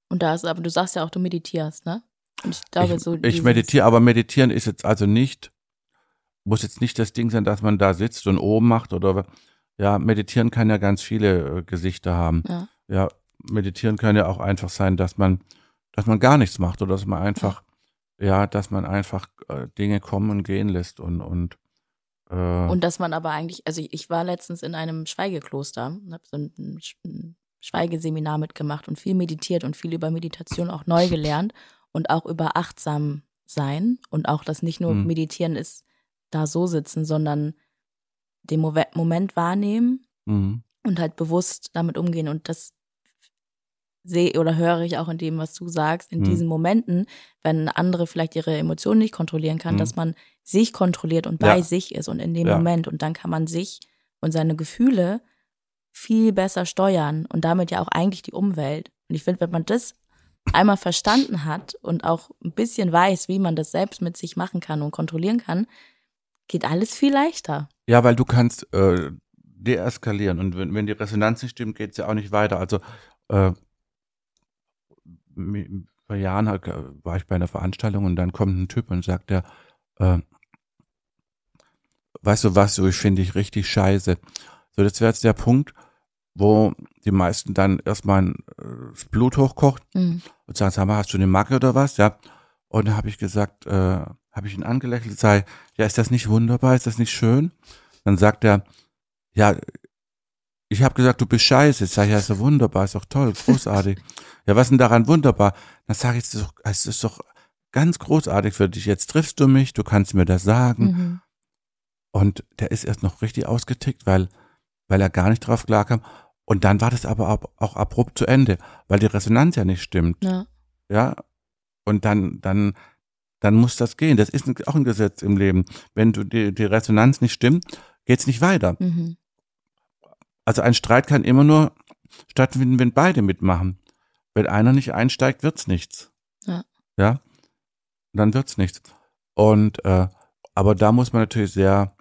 Und da ist, aber du sagst ja auch, du meditierst, ne? Ich, glaube, ich, so ich meditiere, aber meditieren ist jetzt also nicht, muss jetzt nicht das Ding sein, dass man da sitzt und oben macht oder ja, meditieren kann ja ganz viele äh, Gesichter haben. Ja. ja, meditieren kann ja auch einfach sein, dass man, dass man gar nichts macht oder dass man einfach, ja, ja dass man einfach äh, Dinge kommen und gehen lässt und und äh, und dass man aber eigentlich, also ich, war letztens in einem Schweigekloster, habe so ein, ein Schweigeseminar mitgemacht und viel meditiert und viel über Meditation auch neu gelernt und auch über achtsam sein und auch das nicht nur mhm. meditieren ist, da so sitzen, sondern den Mo Moment wahrnehmen mhm. und halt bewusst damit umgehen und das sehe oder höre ich auch in dem, was du sagst, in mhm. diesen Momenten, wenn andere vielleicht ihre Emotionen nicht kontrollieren kann, dass mhm. man sich kontrolliert und bei ja. sich ist und in dem ja. Moment und dann kann man sich und seine Gefühle viel besser steuern und damit ja auch eigentlich die Umwelt. Und ich finde, wenn man das einmal verstanden hat und auch ein bisschen weiß, wie man das selbst mit sich machen kann und kontrollieren kann, geht alles viel leichter. Ja, weil du kannst äh, deeskalieren und wenn, wenn die Resonanz nicht stimmt, geht es ja auch nicht weiter. Also äh, vor Jahren halt, war ich bei einer Veranstaltung und dann kommt ein Typ und sagt der, äh, weißt du was, so ich finde dich richtig scheiße. So, das wäre jetzt der Punkt, wo die meisten dann erstmal äh, das Blut hochkocht mhm. und sagen, sag mal, hast du eine Macke oder was? Ja. Und da habe ich gesagt, äh, habe ich ihn angelächelt, sei, ja, ist das nicht wunderbar, ist das nicht schön? Dann sagt er, ja, ich habe gesagt, du bist scheiße. Ich sage, ja, ist doch wunderbar, ist doch toll, großartig. ja, was ist denn daran wunderbar? Dann sage ich, es ist, doch, es ist doch ganz großartig für dich. Jetzt triffst du mich, du kannst mir das sagen. Mhm. Und der ist erst noch richtig ausgetickt, weil, weil er gar nicht drauf klarkam. Und dann war das aber auch abrupt zu Ende, weil die Resonanz ja nicht stimmt. Ja. Ja. Und dann, dann, dann muss das gehen. Das ist auch ein Gesetz im Leben. Wenn du die, die Resonanz nicht stimmt, geht's nicht weiter. Mhm. Also ein Streit kann immer nur stattfinden, wenn beide mitmachen. Wenn einer nicht einsteigt, wird's nichts. Ja. Ja. Dann wird's nichts. Und äh, aber da muss man natürlich sehr,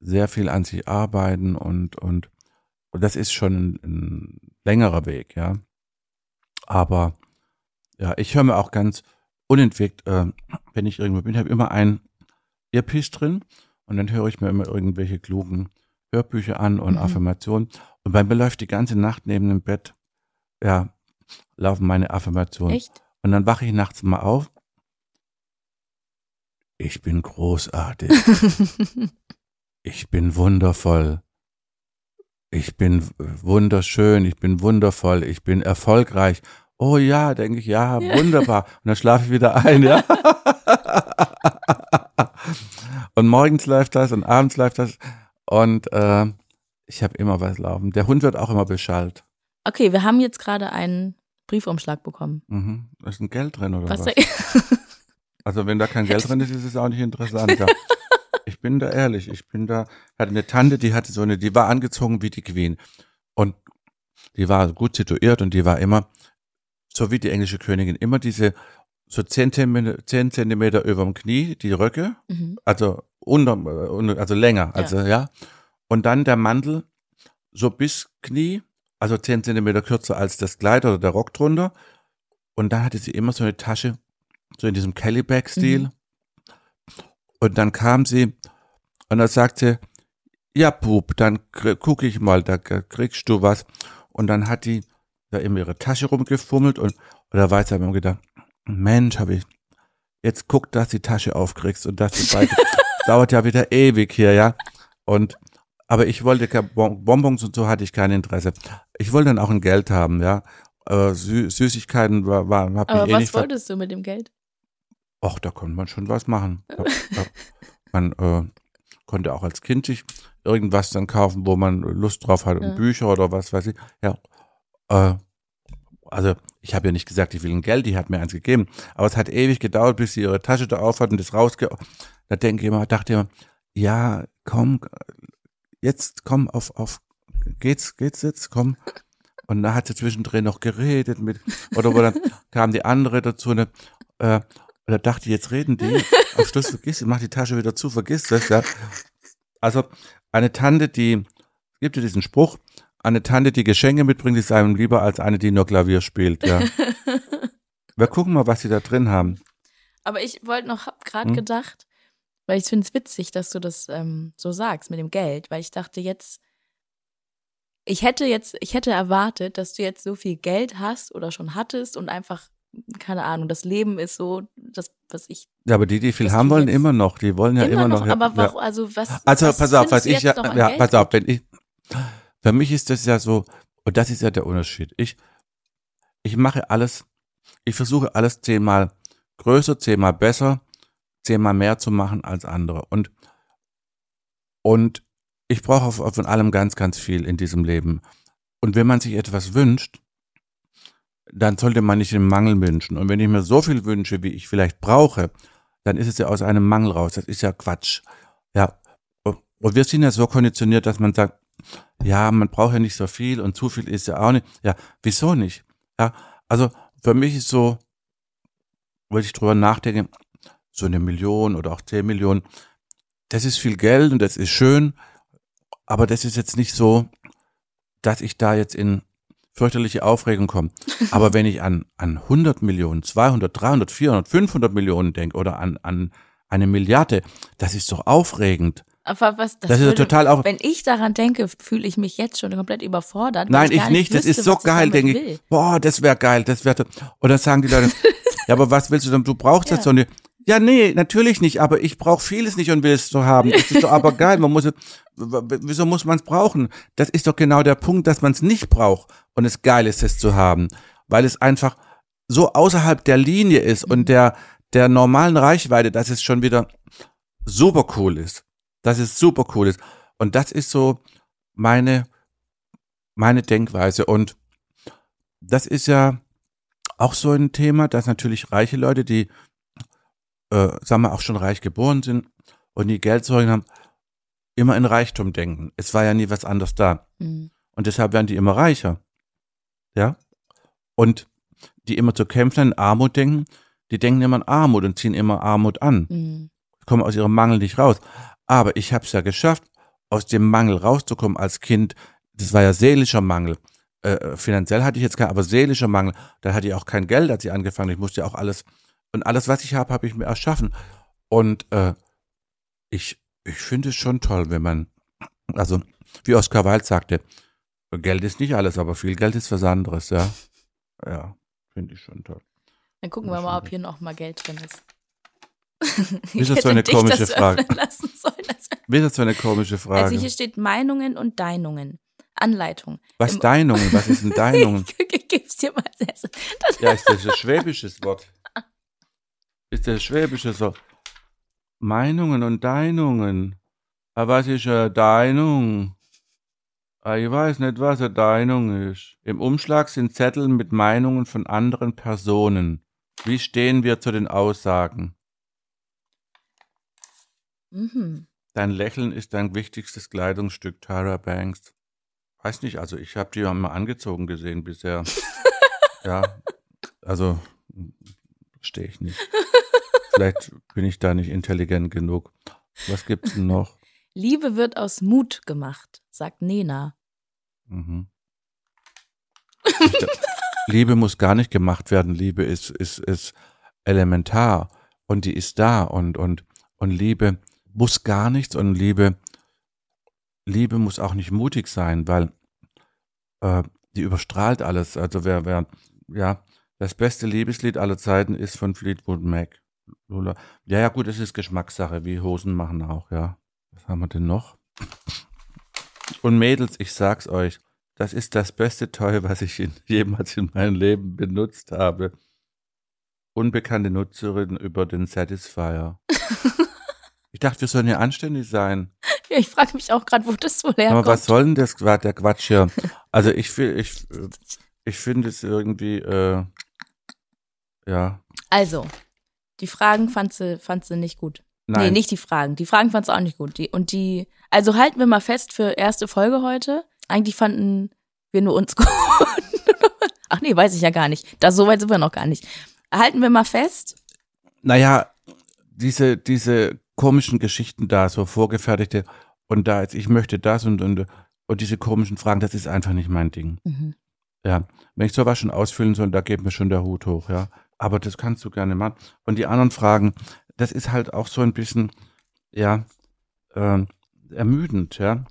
sehr viel an sich arbeiten und und, und das ist schon ein, ein längerer Weg, ja. Aber ja, ich höre mir auch ganz unentwegt, äh, wenn ich irgendwo bin, habe immer ein Earpiece drin und dann höre ich mir immer irgendwelche klugen Hörbücher an und Mhm. Affirmationen. Und bei mir läuft die ganze Nacht neben dem Bett, ja, laufen meine Affirmationen. Echt? Und dann wache ich nachts mal auf. Ich bin großartig. Ich bin wundervoll. Ich bin wunderschön. Ich bin wundervoll. Ich bin erfolgreich. Oh ja, denke ich, ja, wunderbar. Und dann schlafe ich wieder ein, ja. Und morgens läuft das und abends läuft das. Und äh, ich habe immer was laufen. Der Hund wird auch immer beschallt. Okay, wir haben jetzt gerade einen Briefumschlag bekommen. Mhm. Da ist ein Geld drin oder was? Was Also wenn da kein Geld drin ist, ist es auch nicht interessant. Ja. Ich bin da ehrlich. Ich bin da, hatte eine Tante, die hatte so eine, die war angezogen wie die Queen. Und die war gut situiert und die war immer, so wie die englische Königin, immer diese so zehn Zentimeter, zehn Zentimeter über dem Knie, die Röcke, mhm. also unter, äh, also länger, also ja. Und dann der Mantel so bis Knie, also zehn Zentimeter kürzer als das Kleid oder der Rock drunter. Und dann hatte sie immer so eine Tasche, so in diesem Kellyback-Stil. Und dann kam sie und dann sagt sie, ja, Bub, dann kr- guck ich mal, da kriegst du was. Und dann hat die da in ihre Tasche rumgefummelt und, da weiß er mir gedacht, Mensch, habe ich, jetzt guck, dass die Tasche aufkriegst und dass du beide, dauert ja wieder ewig hier, ja. Und, aber ich wollte Bonbons und so hatte ich kein Interesse. Ich wollte dann auch ein Geld haben, ja. Aber Sü Süßigkeiten war, war, hab Aber ich eh was nicht wolltest du mit dem Geld? Ach, da konnte man schon was machen. Da, da, man äh, konnte auch als Kind sich irgendwas dann kaufen, wo man Lust drauf hatte, Ja. Bücher oder was weiß ich. Ja. Äh, also ich habe ja nicht gesagt, ich will ein Geld, die hat mir eins gegeben. Aber es hat ewig gedauert, bis sie ihre Tasche da auf hat und das rausge... Da denke ich immer, dachte ich immer, ja, komm, jetzt komm auf, auf, geht's, geht's jetzt, komm. Und da hat sie zwischendrin noch geredet mit, oder wo dann kam die andere dazu, ne, äh, und da dachte ich, jetzt reden die. Am Schluss vergiss, sie, mach die Tasche wieder zu, vergiss das, ja. Also, eine Tante, die, es gibt ja diesen Spruch, eine Tante, die Geschenke mitbringt, ist einem lieber als eine, die nur Klavier spielt, ja. Wir gucken mal, was sie da drin haben. Aber ich wollte noch, hab gerade Hm? gedacht, weil ich finde es witzig, dass du das ähm, so sagst mit dem Geld, weil ich dachte jetzt, ich hätte jetzt, ich hätte erwartet, dass du jetzt so viel Geld hast oder schon hattest und einfach, keine Ahnung, das Leben ist so, das, was ich Ja, aber die, die viel haben wollen, immer noch. Die wollen ja immer, noch. ja, aber ja. warum, also was? Also was pass auf, was ich ja, noch ja Geld pass auf, wenn ich, für mich ist das ja so, und das ist ja der Unterschied. Ich, ich mache alles, ich versuche alles zehnmal größer, zehnmal besser, zehnmal mehr zu machen als andere. Und, und ich brauche von allem ganz, ganz viel in diesem Leben. Und wenn man sich etwas wünscht, dann sollte man nicht den Mangel wünschen. Und wenn ich mir so viel wünsche, wie ich vielleicht brauche, dann ist es ja aus einem Mangel raus. Das ist ja Quatsch. Ja. Und wir sind ja so konditioniert, dass man sagt, ja, man braucht ja nicht so viel und zu viel ist ja auch nicht. Ja, wieso nicht? Ja, also für mich ist so, wenn ich drüber nachdenke, so eine Million oder auch zehn Millionen, das ist viel Geld und das ist schön, aber das ist jetzt nicht so, dass ich da jetzt in fürchterliche Aufregung komme. Aber wenn ich an, an 100 Millionen, 200, 300, 400, 500 Millionen denke oder an, an eine Milliarde, das ist doch aufregend. Aber was, das, Das, ist würde- total auf. Wenn ich daran denke, fühle ich mich jetzt schon komplett überfordert. Nein, ich gar nicht. Das wüsste, ist so ich geil, denke ich. Boah, das wäre geil, das wäre. Und dann sagen die Leute, ja, aber was willst du denn? Du brauchst Ja. das doch nicht. Ja, nee, natürlich nicht, aber ich brauche vieles nicht und will es so haben. Das ist doch aber geil. Man muss es, wieso muss man es brauchen? Das ist doch genau der Punkt, dass man es nicht braucht und es geil ist, es zu haben. Weil es einfach so außerhalb der Linie ist Mhm. und der, der normalen Reichweite, dass es schon wieder super cool ist. Dass es super cool ist. Und das ist so meine meine Denkweise. Und das ist ja auch so ein Thema, dass natürlich reiche Leute, die, äh, sagen wir, auch schon reich geboren sind und die Geldsorgen haben, immer in Reichtum denken. Es war ja nie was anderes da. Mhm. Und deshalb werden die immer reicher. Ja. Und die immer zu kämpfen in Armut denken, die denken immer an Armut und ziehen immer Armut an. Mhm. Kommen aus ihrem Mangel nicht raus. Aber ich habe es ja geschafft, aus dem Mangel rauszukommen als Kind. Das war ja seelischer Mangel. Äh, finanziell hatte ich jetzt keinen, aber seelischer Mangel. Da hatte ich auch kein Geld, als ich angefangen. Ich musste ja auch alles und alles, was ich habe, habe ich mir erschaffen. Und äh, ich ich finde es schon toll, wenn man also wie Oscar Wilde sagte, Geld ist nicht alles, aber viel Geld ist was anderes, ja. Ja, finde ich schon toll. Dann gucken wir mal, ob hier noch mal Geld drin ist. Ist das so eine komische Frage? Ist das so eine komische Frage? Also hier steht Meinungen und Deinungen. Anleitung. Was Im Deinungen? Was ist denn Deinungen? Gib's dir mal das Ja, ist das ein schwäbisches Wort? Ist das ein schwäbisches Wort? Meinungen und Deinungen. Aber was ist eine Deinung? Ah, ich weiß nicht, was eine Deinung ist. Im Umschlag sind Zettel mit Meinungen von anderen Personen. Wie stehen wir zu den Aussagen? Mhm. Dein Lächeln ist dein wichtigstes Kleidungsstück, Tara Banks. Weiß nicht, also ich habe die ja mal angezogen gesehen bisher. ja, also verstehe ich nicht. Vielleicht bin ich da nicht intelligent genug. Was gibt's denn noch? Liebe wird aus Mut gemacht, sagt Nena. Mhm. Liebe muss gar nicht gemacht werden. Liebe ist, ist, ist elementar und die ist da und, und, und Liebe muss gar nichts und Liebe, Liebe muss auch nicht mutig sein, weil äh, die überstrahlt alles. Also wer, wer, ja, das beste Liebeslied aller Zeiten ist von Fleetwood Mac. Lola. Ja, ja, gut, es ist Geschmackssache, wie Hosen machen auch, ja. Was haben wir denn noch? Und Mädels, ich sag's euch, das ist das beste Toy, was ich in, jemals in meinem Leben benutzt habe. Unbekannte Nutzerin über den Satisfier. ich dachte, wir sollen ja anständig sein. Ja, ich frage mich auch gerade, wo das wohl herkommt. Aber was soll denn das, der Quatsch hier? Also ich, ich, ich finde es irgendwie, äh, ja. Also, die Fragen fand sie, fand sie nicht gut. Nein. Nee, nicht die Fragen. Die Fragen fand sie auch nicht gut. Die, und die, also halten wir mal fest für erste Folge heute. Eigentlich fanden wir nur uns gut. Ach nee, weiß ich ja gar nicht. Da so weit sind wir noch gar nicht. Halten wir mal fest. Naja, diese, diese komischen Geschichten da, so vorgefertigte, und da jetzt, ich möchte das und, und, und diese komischen Fragen, das ist einfach nicht mein Ding. Mhm. Ja, wenn ich sowas schon ausfüllen soll, da geht mir schon der Hut hoch, ja aber das kannst du gerne machen. Und die anderen Fragen, das ist halt auch so ein bisschen, ja, äh, ermüdend, ja,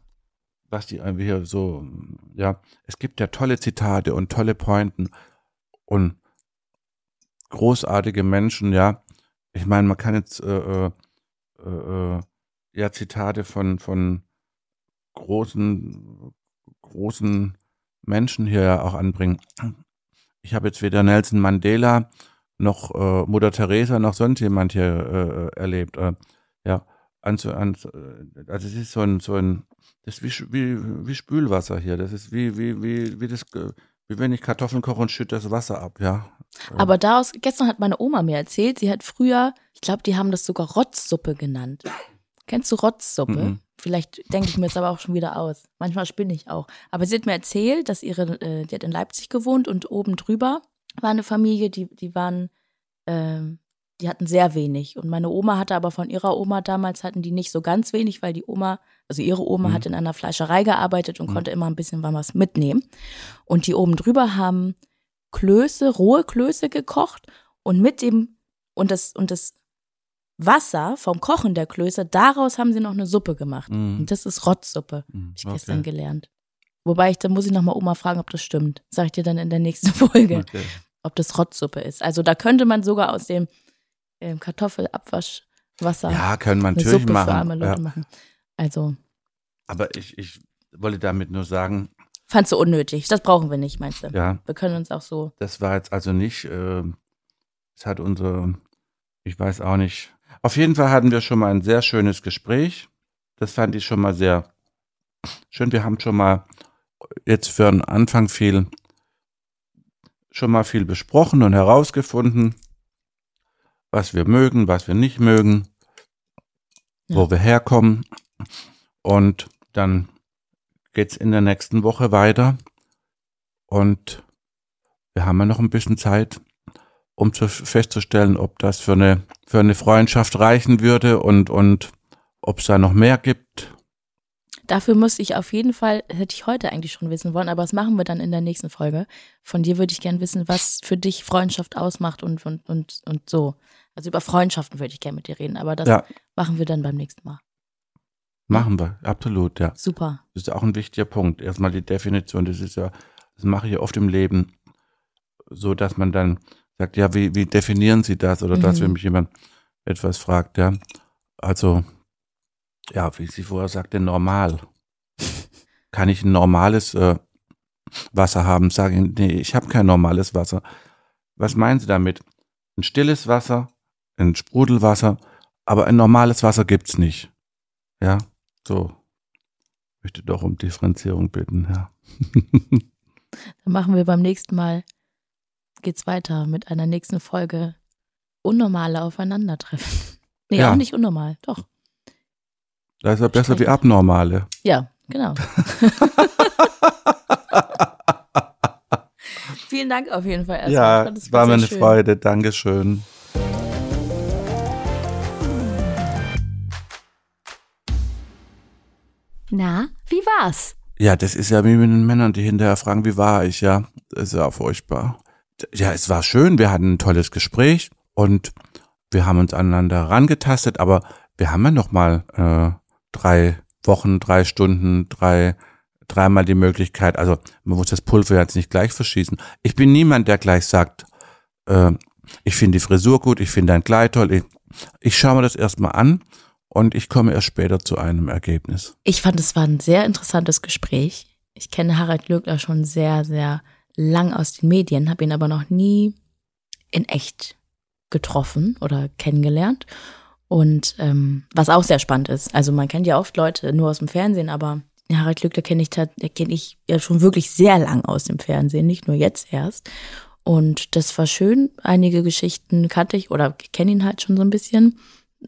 was die hier so, ja, es gibt ja tolle Zitate und tolle Pointen und großartige Menschen, ja. Ich meine, man kann jetzt äh, äh, äh, ja Zitate von von großen großen Menschen hier ja auch anbringen. Ich habe jetzt weder Nelson Mandela noch äh, Mutter Teresa, noch sonst jemand hier äh, erlebt. Äh, ja, an, an, also es ist so ein, so ein, das ist wie, wie, wie Spülwasser hier. Das ist wie, wie, wie, wie das, wie wenn ich Kartoffeln koche und schütte das Wasser ab, ja. Aber daraus, gestern hat meine Oma mir erzählt, sie hat früher, ich glaube, die haben das sogar Rotzsuppe genannt. Kennst du Rotzsuppe? Mhm. Vielleicht denke ich mir jetzt aber auch schon wieder aus. Manchmal spinne ich auch. Aber sie hat mir erzählt, dass ihre, äh, die hat in Leipzig gewohnt und oben drüber war eine Familie, die, die waren, ähm, die hatten sehr wenig. Und meine Oma hatte aber von ihrer Oma damals hatten die nicht so ganz wenig, weil die Oma, also ihre Oma mhm. hat in einer Fleischerei gearbeitet und mhm. konnte immer ein bisschen was mitnehmen. Und die oben drüber haben Klöße, rohe Klöße gekocht und mit dem, und das, und das Wasser vom Kochen der Klöße, daraus haben sie noch eine Suppe gemacht. Mhm. Und das ist Rotzsuppe, mhm. habe ich okay. gestern gelernt. Wobei ich, da muss ich nochmal Oma fragen, ob das stimmt. Sag ich dir dann in der nächsten Folge, okay. ob das Rotzsuppe ist. Also da könnte man sogar aus dem ähm, Kartoffelabwaschwasser ja, können man natürlich Suppe machen. für arme Leute ja. machen. Also. Aber ich, ich wollte damit nur sagen. Fandst du unnötig? Das brauchen wir nicht, meinst du? Ja. Wir können uns auch so. Das war jetzt also nicht, äh, es hat unsere, ich weiß auch nicht. Auf jeden Fall hatten wir schon mal ein sehr schönes Gespräch. Das fand ich schon mal sehr schön. Wir haben schon mal jetzt für den Anfang viel, schon mal viel besprochen und herausgefunden, was wir mögen, was wir nicht mögen, ja. wo wir herkommen. Und dann geht's in der nächsten Woche weiter. Und wir haben ja noch ein bisschen Zeit, um zu, festzustellen, ob das für eine, für eine Freundschaft reichen würde und, und ob es da noch mehr gibt. Dafür muss ich auf jeden Fall, hätte ich heute eigentlich schon wissen wollen, aber das machen wir dann in der nächsten Folge. Von dir würde ich gern wissen, was für dich Freundschaft ausmacht und, und, und, und so. Also über Freundschaften würde ich gerne mit dir reden, aber das ja. machen wir dann beim nächsten Mal. Machen wir, absolut, ja. Super. Das ist auch ein wichtiger Punkt. Erstmal die Definition, das ist ja, das mache ich ja oft im Leben, so dass man dann sagt, ja, wie, wie definieren Sie das? Oder mhm. dass, wenn mich jemand etwas fragt, ja. Also, ja, wie sie vorher sagte, normal. Kann ich ein normales äh, Wasser haben? Sagen, nee, ich habe kein normales Wasser. Was meinen Sie damit? Ein stilles Wasser, ein Sprudelwasser, aber ein normales Wasser gibt's nicht. Ja, so. Ich möchte doch um Differenzierung bitten, ja. Dann machen wir beim nächsten Mal, geht's weiter mit einer nächsten Folge Unnormale Aufeinandertreffen. Nee, ja. auch nicht unnormal, doch. Das ist ja besser wie abnormale. Ja, genau. Vielen Dank auf jeden Fall erstmal. Ja, es war mir eine schön. Freude. Dankeschön. Na, wie war's? Ja, das ist ja wie mit den Männern, die hinterher fragen, wie war ich, ja. Das ist ja furchtbar. Ja, es war schön, wir hatten ein tolles Gespräch und wir haben uns aneinander rangetastet, aber wir haben ja noch mal äh, drei Wochen, drei Stunden, drei, dreimal die Möglichkeit. Also man muss das Pulver jetzt nicht gleich verschießen. Ich bin niemand, der gleich sagt, äh, ich finde die Frisur gut, ich finde dein Kleid toll. Ich, ich schaue mir das erstmal an und ich komme erst später zu einem Ergebnis. Ich fand, es war ein sehr interessantes Gespräch. Ich kenne Harald Glöckler schon sehr, sehr lang aus den Medien, habe ihn aber noch nie in echt getroffen oder kennengelernt. Und ähm, was auch sehr spannend ist. Also man kennt ja oft Leute nur aus dem Fernsehen, aber Harald Glückler kenne ich, kenn ich ja schon wirklich sehr lang aus dem Fernsehen, nicht nur jetzt erst. Und das war schön. Einige Geschichten kannte ich oder kenne ihn halt schon so ein bisschen.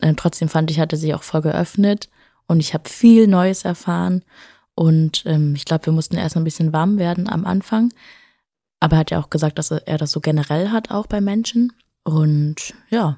Ähm, trotzdem fand ich, hat er sich auch voll geöffnet und ich habe viel Neues erfahren. Und ähm, ich glaube, wir mussten erst ein bisschen warm werden am Anfang. Aber er hat ja auch gesagt, dass er das so generell hat, auch bei Menschen. Und ja,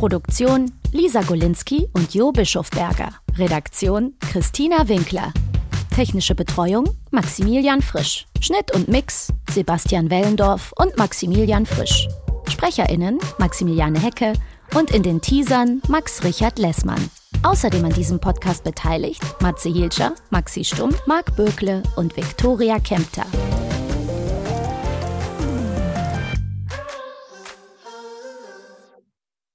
Produktion Lisa Golinski und Jo Bischofberger. Redaktion Christina Winkler. Technische Betreuung Maximilian Frisch. Schnitt und Mix Sebastian Wellendorf und Maximilian Frisch. SprecherInnen Maximiliane Hecke und in den Teasern Max Richard Lessmann. Außerdem an diesem Podcast beteiligt Matze Hilscher, Maxi Stumm, Marc Bökle und Viktoria Kempter.